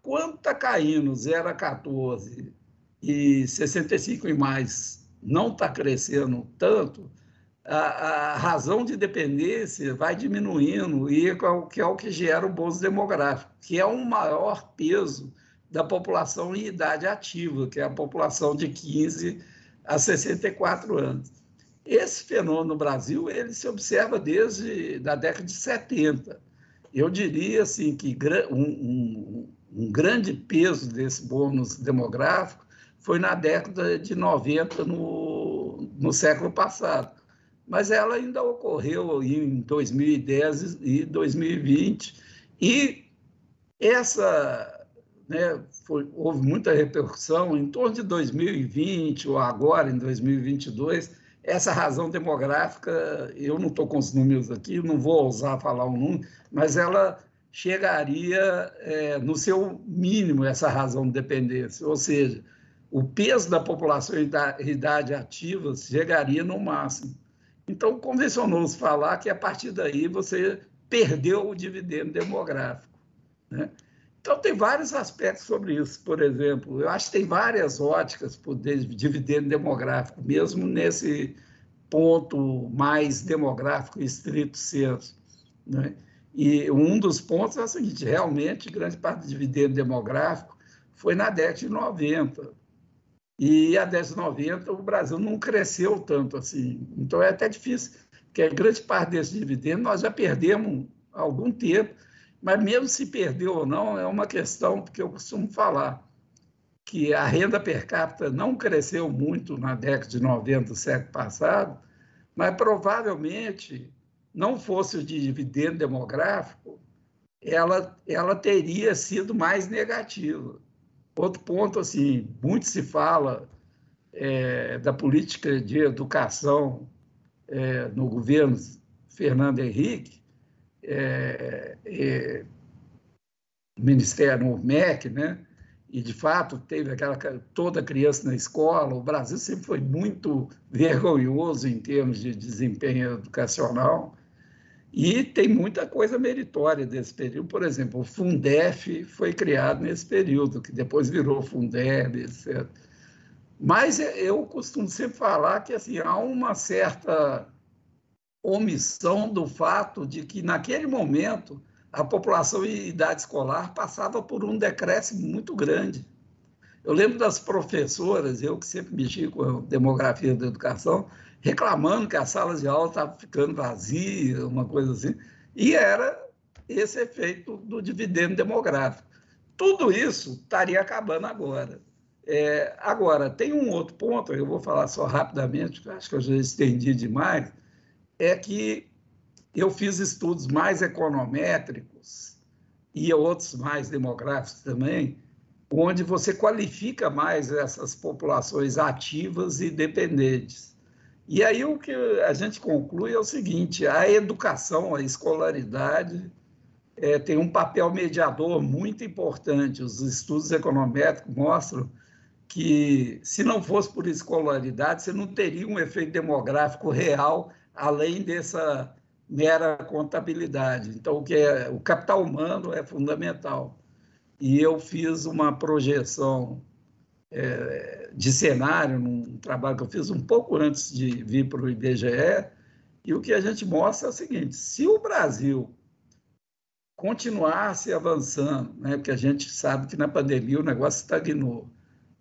Speaker 2: Quando está caindo 0 a 14 e 65 e mais não está crescendo tanto, a, a, razão de dependência vai diminuindo e é o que é o que gera o bônus demográfico, que é um maior peso da população em idade ativa, que é a população de 15 a 64 anos. Esse fenômeno no Brasil ele se observa desde a década de 70. Eu diria assim que um, um, um grande peso desse bônus demográfico foi na década de 90, no, no século passado. Mas ela ainda ocorreu em 2010 e 2020. E essa, né, foi, houve muita repercussão em torno de 2020 ou agora, em 2022, essa razão demográfica, eu não estou com os números aqui, não vou ousar falar um número, mas ela chegaria é, no seu mínimo essa razão de dependência, ou seja, o peso da população em idade ativa chegaria no máximo. Então, convencionou-se falar que a partir daí você perdeu o dividendo demográfico. Né? Então, tem vários aspectos sobre isso. Por exemplo, eu acho que tem várias óticas o dividendo demográfico, mesmo nesse ponto mais demográfico estrito senso. Né? E um dos pontos é o seguinte: realmente, grande parte do dividendo demográfico foi na década de 90. E a década de 90 o Brasil não cresceu tanto assim. Então é até difícil, porque grande parte desse dividendo nós já perdemos há algum tempo, mas mesmo se perdeu ou não, é uma questão, porque eu costumo falar que a renda per capita não cresceu muito na década de 90 do século passado, mas provavelmente não fosse o dividendo demográfico, ela, ela teria sido mais negativa. Outro ponto, assim, muito se fala é, da política de educação é, no governo Fernando Henrique, é, é Ministério, no MEC, né? e de fato teve aquela toda criança na escola. O Brasil sempre foi muito vergonhoso em termos de desempenho educacional. E tem muita coisa meritória desse período. Por exemplo, o Fundef foi criado nesse período, que depois virou Fundeb, etc. Mas eu costumo sempre falar que assim, há uma certa omissão do fato de que, naquele momento, a população em idade escolar passava por um decréscimo muito grande. Eu lembro das professoras, eu que sempre mexi com a demografia da educação, reclamando que as salas de aula estavam ficando vazias, uma coisa assim, e era esse efeito do dividendo demográfico. Tudo isso estaria acabando agora. É, agora, tem um outro ponto, eu vou falar só rapidamente, acho que eu já estendi demais, é que eu fiz estudos mais econométricos e outros mais demográficos também, onde você qualifica mais essas populações ativas e dependentes. E aí o que a gente conclui é o seguinte: a educação, a escolaridade, é, tem um papel mediador muito importante. Os estudos econométricos mostram que, se não fosse por escolaridade, você não teria um efeito demográfico real, além dessa mera contabilidade. Então, o, que é, o capital humano é fundamental. E eu fiz uma projeção é, de cenário, num trabalho que eu fiz um pouco antes de vir para o IBGE, e o que a gente mostra é o seguinte: se o Brasil continuasse avançando, né, porque a gente sabe que na pandemia o negócio estagnou,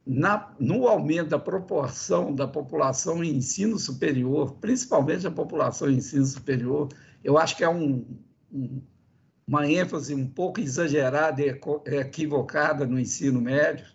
Speaker 2: na, no aumento da proporção da população em ensino superior, principalmente a população em ensino superior, eu acho que é um, um, uma ênfase um pouco exagerada e equivocada no ensino médio,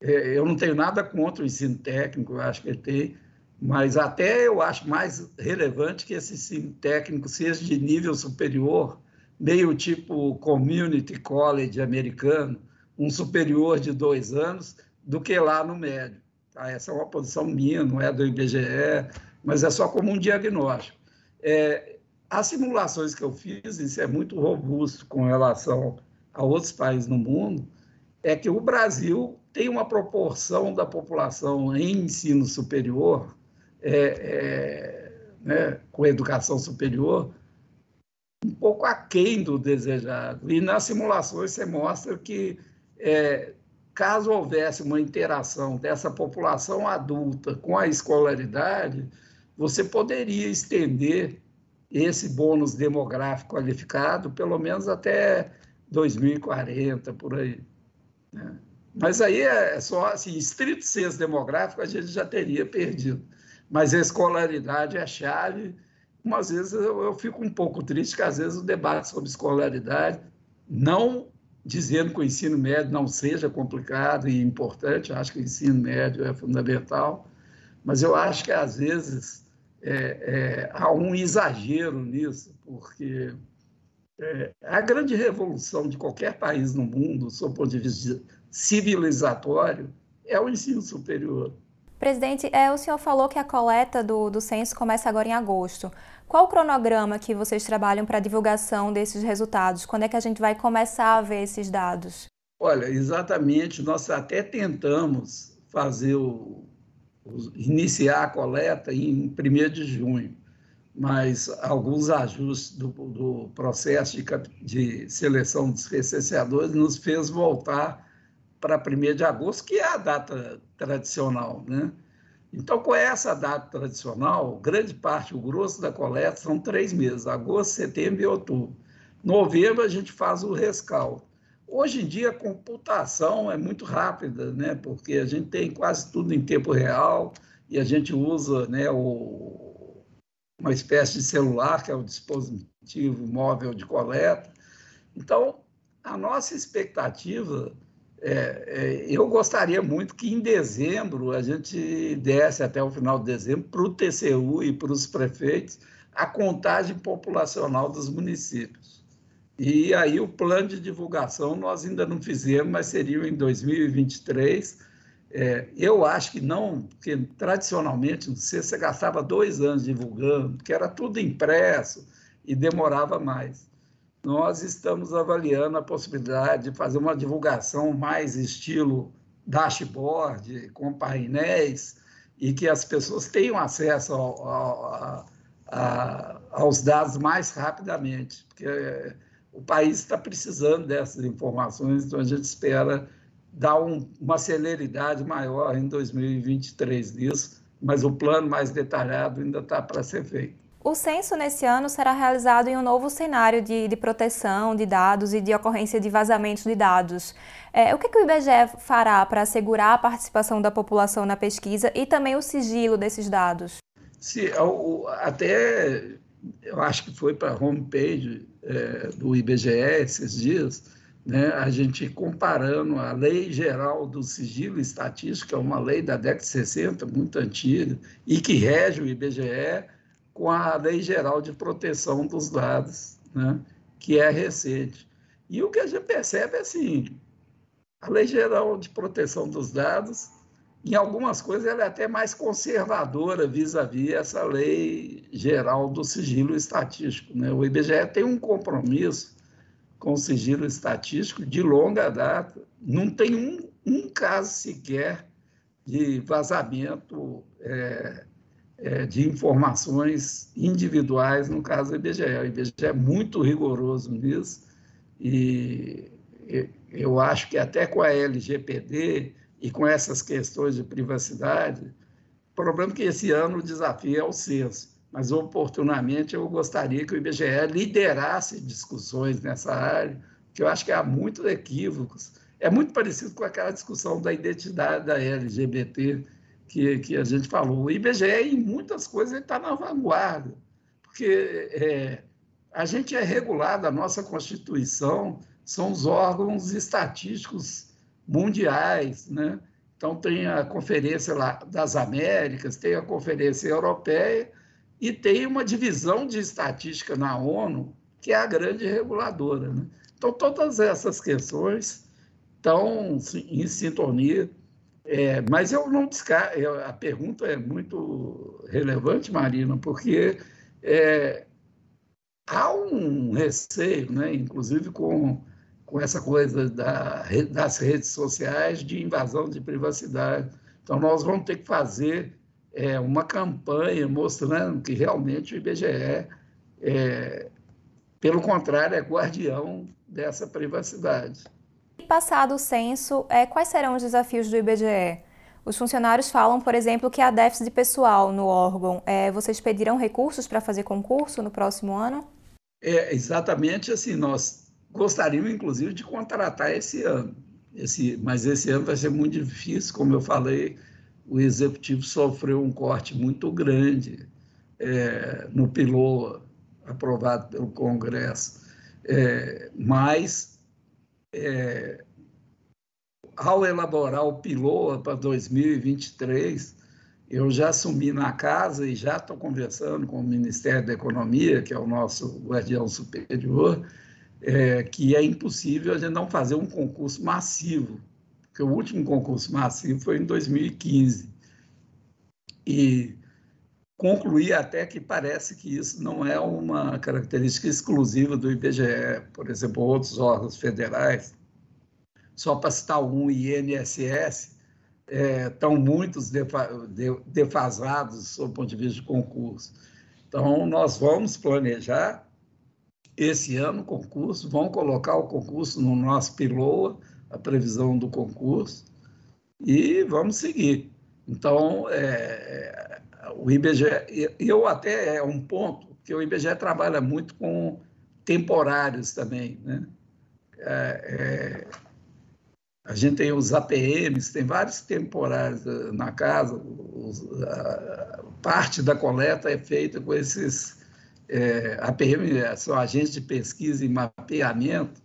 Speaker 2: eu não tenho nada contra o ensino técnico, eu acho que ele tem, mas até eu acho mais relevante que esse ensino técnico seja de nível superior, meio tipo community college americano, um superior de dois anos, do que lá no médio. Tá? Essa é uma posição minha, não é do IBGE, mas é só como um diagnóstico. É, as simulações que eu fiz, isso é muito robusto com relação a outros países no mundo, é que o Brasil tem uma proporção da população em ensino superior, é, é, né, com educação superior, um pouco aquém do desejado. E nas simulações você mostra que, é, caso houvesse uma interação dessa população adulta com a escolaridade, você poderia estender esse bônus demográfico qualificado pelo menos até 2040, por aí. Né? Mas aí é só, assim, estrito senso demográfico, a gente já teria perdido. Mas a escolaridade é a chave. Umas vezes eu, eu fico um pouco triste que, às vezes, o debate sobre escolaridade, não dizendo que o ensino médio não seja complicado e importante, acho que o ensino médio é fundamental, mas eu acho que, às vezes, é, é, há um exagero nisso, porque é, a grande revolução de qualquer país no mundo, sob o ponto de vista civilizatório é o ensino superior.
Speaker 1: Presidente, é, o senhor falou que a coleta do, do censo começa agora em agosto. Qual o cronograma que vocês trabalham para a divulgação desses resultados? Quando é que a gente vai começar a ver esses dados?
Speaker 2: Olha, exatamente, nós até tentamos fazer o, o iniciar a coleta em 1 de junho, mas alguns ajustes do, do processo de, de seleção dos recenseadores nos fez voltar para 1 de agosto, que é a data tradicional. Né? Então, com essa data tradicional, grande parte, o grosso da coleta são três meses, agosto, setembro e outubro. Novembro a gente faz o rescaldo. Hoje em dia a computação é muito rápida, né? porque a gente tem quase tudo em tempo real e a gente usa né, o, uma espécie de celular, que é o dispositivo móvel de coleta. Então, a nossa expectativa é, é, eu gostaria muito que em dezembro a gente desse até o final de dezembro para o TCU e para os prefeitos a contagem populacional dos municípios. E aí o plano de divulgação nós ainda não fizemos, mas seria em 2023. É, eu acho que não, porque tradicionalmente você, gastava dois anos divulgando, porque era tudo impresso e demorava mais. Nós estamos avaliando a possibilidade de fazer uma divulgação mais estilo dashboard, com painéis, e que as pessoas tenham acesso ao, ao, a, aos dados mais rapidamente, porque o país está precisando dessas informações, então a gente espera dar um, uma celeridade maior em 2023 nisso, mas o plano mais detalhado ainda está para ser feito.
Speaker 1: O censo nesse ano será realizado em um novo cenário de, de proteção de dados e de ocorrência de vazamentos de dados. É, o que, que o IBGE fará para assegurar a participação da população na pesquisa e também o sigilo desses dados?
Speaker 2: Sim, até eu acho que foi para a homepage é, do IBGE esses dias, né, a gente comparando a Lei Geral do Sigilo Estatístico, que é uma lei da década de 60, muito antiga, e que rege o IBGE, com a Lei Geral de Proteção dos Dados, né, que é recente. E o que a gente percebe é assim, a Lei Geral de Proteção dos Dados, em algumas coisas, ela é até mais conservadora vis-à-vis -vis essa Lei Geral do Sigilo Estatístico. Né? O IBGE tem um compromisso com sigilo estatístico de longa data. Não tem um, um caso sequer de vazamento é, é, de informações individuais, no caso do IBGE. O IBGE é muito rigoroso nisso e eu acho que até com a LGPD e com essas questões de privacidade, o problema é que esse ano o desafio é o censo, mas oportunamente eu gostaria que o IBGE liderasse discussões nessa área, que eu acho que há muitos equívocos. É muito parecido com aquela discussão da identidade da LGBT, que, que a gente falou. O IBGE, em muitas coisas, está na vanguarda, porque é, a gente é regulado, a nossa Constituição são os órgãos estatísticos mundiais, né? Então, tem a Conferência das Américas, tem a Conferência Europeia e tem uma divisão de estatística na ONU, que é a grande reguladora. Né? Então, todas essas questões estão em sintonia é, mas eu não descarto, a pergunta é muito relevante, Marina, porque é, há um receio, né, inclusive com, com essa coisa da, das redes sociais, de invasão de privacidade. Então, nós vamos ter que fazer é, uma campanha mostrando que realmente o IBGE, é, pelo contrário, é guardião dessa privacidade
Speaker 1: passado o censo, é, quais serão os desafios do IBGE? Os funcionários falam, por exemplo, que há déficit de pessoal no órgão. É, vocês pedirão recursos para fazer concurso no próximo ano?
Speaker 2: É, exatamente assim. Nós gostaríamos, inclusive, de contratar esse ano. Esse, mas esse ano vai ser muito difícil, como eu falei, o executivo sofreu um corte muito grande é, no pilô aprovado pelo Congresso. É, mas é, ao elaborar o PILOA para 2023, eu já assumi na casa e já estou conversando com o Ministério da Economia, que é o nosso guardião superior, é, que é impossível a gente não fazer um concurso massivo, porque o último concurso massivo foi em 2015. E concluir até que parece que isso não é uma característica exclusiva do IBGE, por exemplo, outros órgãos federais, só para citar um, INSS, é, estão muitos defasados sob o ponto de vista de concurso. Então, nós vamos planejar esse ano o concurso, vamos colocar o concurso no nosso PILOA, a previsão do concurso, e vamos seguir. Então, é, o IBGE, eu até é um ponto que o IBGE trabalha muito com temporários também. Né? É, é, a gente tem os APMs, tem vários temporários na casa, os, a, parte da coleta é feita com esses é, são agentes de pesquisa e mapeamento,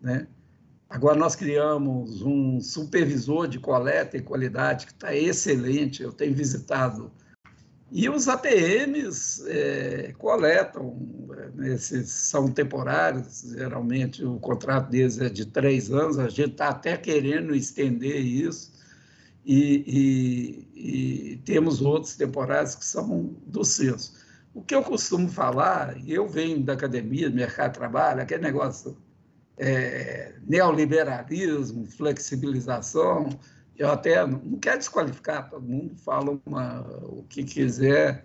Speaker 2: né? Agora nós criamos um supervisor de coleta e qualidade que está excelente, eu tenho visitado e os APMs é, coletam, né, esses são temporários, geralmente o contrato deles é de três anos, a gente está até querendo estender isso, e, e, e, temos outros temporários que são do censo. O que eu costumo falar, eu venho da academia, do mercado de trabalho, aquele negócio é, neoliberalismo, flexibilização, eu até não quero desqualificar, todo mundo fala uma, o que quiser,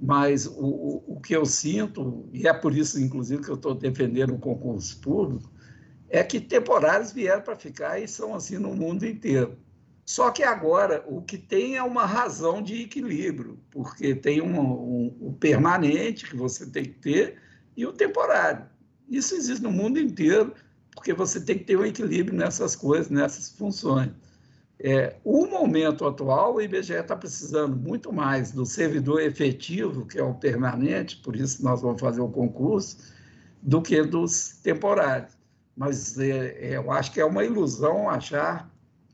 Speaker 2: mas o, o que eu sinto, e é por isso, inclusive, que eu estou defendendo o concurso público, é que temporários vieram para ficar e são assim no mundo inteiro. Só que agora o que tem é uma razão de equilíbrio, porque tem um, um, o permanente que você tem que ter e o temporário. Isso existe no mundo inteiro, porque você tem que ter um equilíbrio nessas coisas, nessas funções. É, o momento atual, o IBGE está precisando muito mais do servidor efetivo, que é o permanente, por isso nós vamos fazer o concurso, do que dos temporários. Mas é, é, eu acho que é uma ilusão achar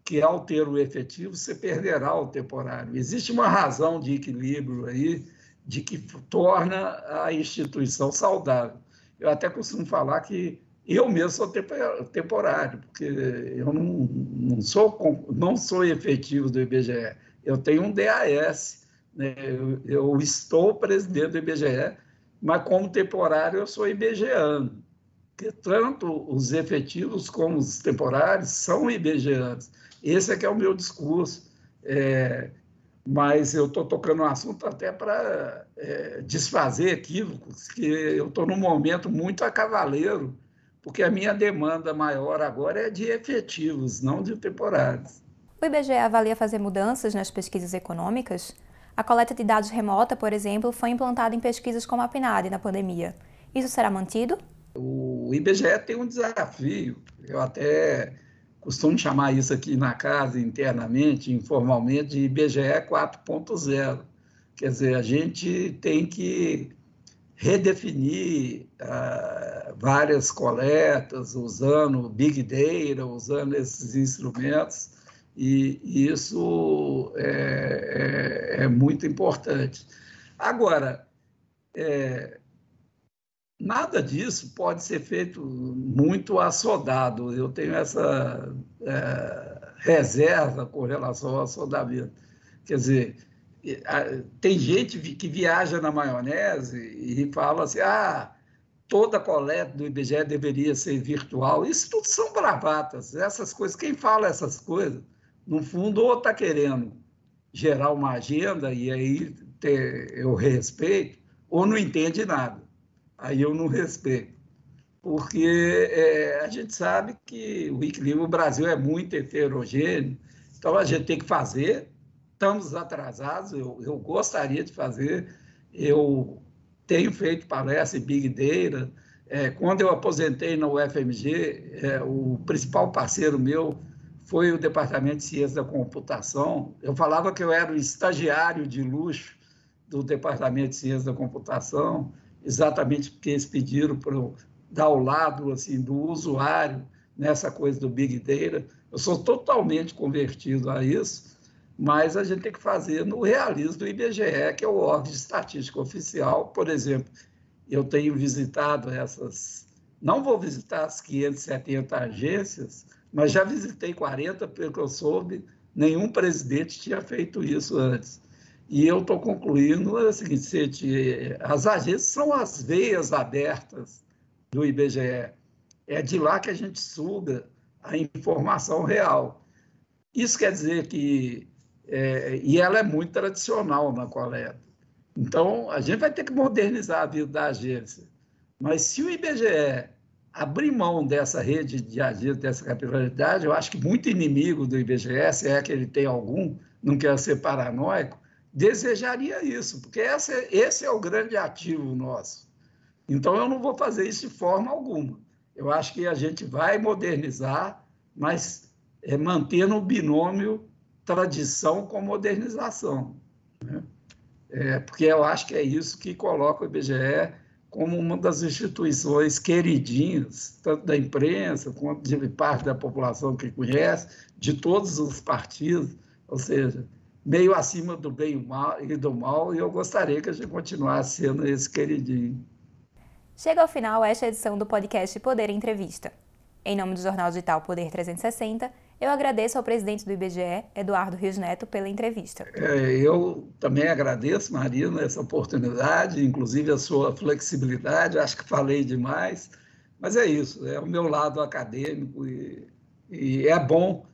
Speaker 2: que ao ter o efetivo você perderá o temporário. Existe uma razão de equilíbrio aí, de que torna a instituição saudável. Eu até costumo falar que eu mesmo sou temporário, porque eu não, não, sou, não sou efetivo do IBGE. Eu tenho um DAS, né? eu, eu estou presidente do IBGE, mas como temporário eu sou IBGEano. Porque tanto os efetivos como os temporários são IBGEanos. Esse é que é o meu discurso. É, mas eu estou tocando um assunto até para é, desfazer equívocos, que eu estou num momento muito a cavaleiro porque a minha demanda maior agora é de efetivos, não de temporários.
Speaker 1: O IBGE avalia fazer mudanças nas pesquisas econômicas? A coleta de dados remota, por exemplo, foi implantada em pesquisas como a PNAD na pandemia. Isso será mantido?
Speaker 2: O IBGE tem um desafio. Eu até costumo chamar isso aqui na casa, internamente, informalmente, de IBGE 4.0. Quer dizer, a gente tem que redefinir uh, várias coletas, usando Big Data, usando esses instrumentos, e, isso é, é, é muito importante. Agora, é, nada disso pode ser feito muito assodado. Eu tenho essa é, reserva com relação ao assodamento. Quer dizer, tem gente que viaja na maionese e fala assim: ah, toda coleta do IBGE deveria ser virtual. Isso tudo são bravatas. Essas coisas, quem fala essas coisas, no fundo, ou está querendo gerar uma agenda e aí ter, eu respeito, ou não entende nada. Aí eu não respeito. Porque é, a gente sabe que o equilíbrio, Brasil é muito heterogêneo, então a gente tem que fazer estamos atrasados, eu, eu gostaria de fazer, eu tenho feito palestra em Big Data, é, quando eu aposentei na UFMG, é, o principal parceiro meu foi o Departamento de Ciência da Computação. Eu falava que eu era o estagiário de luxo do Departamento de Ciência da Computação, exatamente porque eles pediram para eu dar o lado assim, do usuário nessa coisa do Big Data. Eu sou totalmente convertido a isso mas a gente tem que fazer no realismo do IBGE, que é o órgão de estatística oficial. Por exemplo, eu tenho visitado essas, não vou visitar as 570 agências, mas já visitei 40, pelo que eu soube, nenhum presidente tinha feito isso antes. E eu estou concluindo é o seguinte, as agências são as veias abertas do IBGE. É de lá que a gente suga a informação real. Isso quer dizer que é, e ela é muito tradicional na coleta. Então, a gente vai ter que modernizar a vida da agência. Mas se o IBGE abrir mão dessa rede de agência, dessa capilaridade, eu acho que muito inimigo do IBGE, se é que ele tem algum, não quer ser paranoico, desejaria isso, porque esse, esse é o grande ativo nosso. Então, eu não vou fazer isso de forma alguma. Eu acho que a gente vai modernizar, mas é, mantendo o binômio tradição com modernização. Né? É, porque eu acho que é isso que coloca o IBGE como uma das instituições queridinhas, tanto da imprensa quanto de parte da população que conhece, de todos os partidos, ou seja, meio acima do bem e do mal, e eu gostaria que a gente continuasse sendo esse queridinho.
Speaker 1: Chega ao final esta edição do podcast Poder Entrevista. Em nome do Jornal Digital Poder 360, eu agradeço ao presidente do IBGE, Eduardo Rios Neto, pela entrevista.
Speaker 2: É, eu também agradeço, Marina, essa oportunidade, inclusive a sua flexibilidade. Acho que falei demais, mas é isso, é o meu lado acadêmico e, e é bom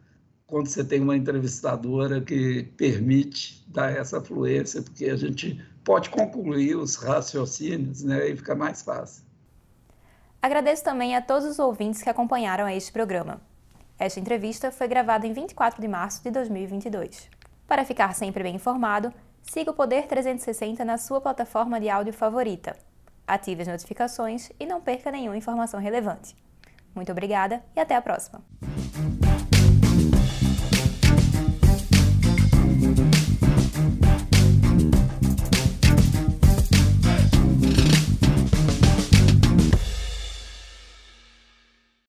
Speaker 2: quando você tem uma entrevistadora que permite dar essa fluência, porque a gente pode concluir os raciocínios né, e fica mais fácil.
Speaker 1: Agradeço também a todos os ouvintes que acompanharam este programa. Esta entrevista foi gravada em 24 de março de 2022. Para ficar sempre bem informado, siga o Poder 360 na sua plataforma de áudio favorita. Ative as notificações e não perca nenhuma informação relevante. Muito obrigada e até a próxima!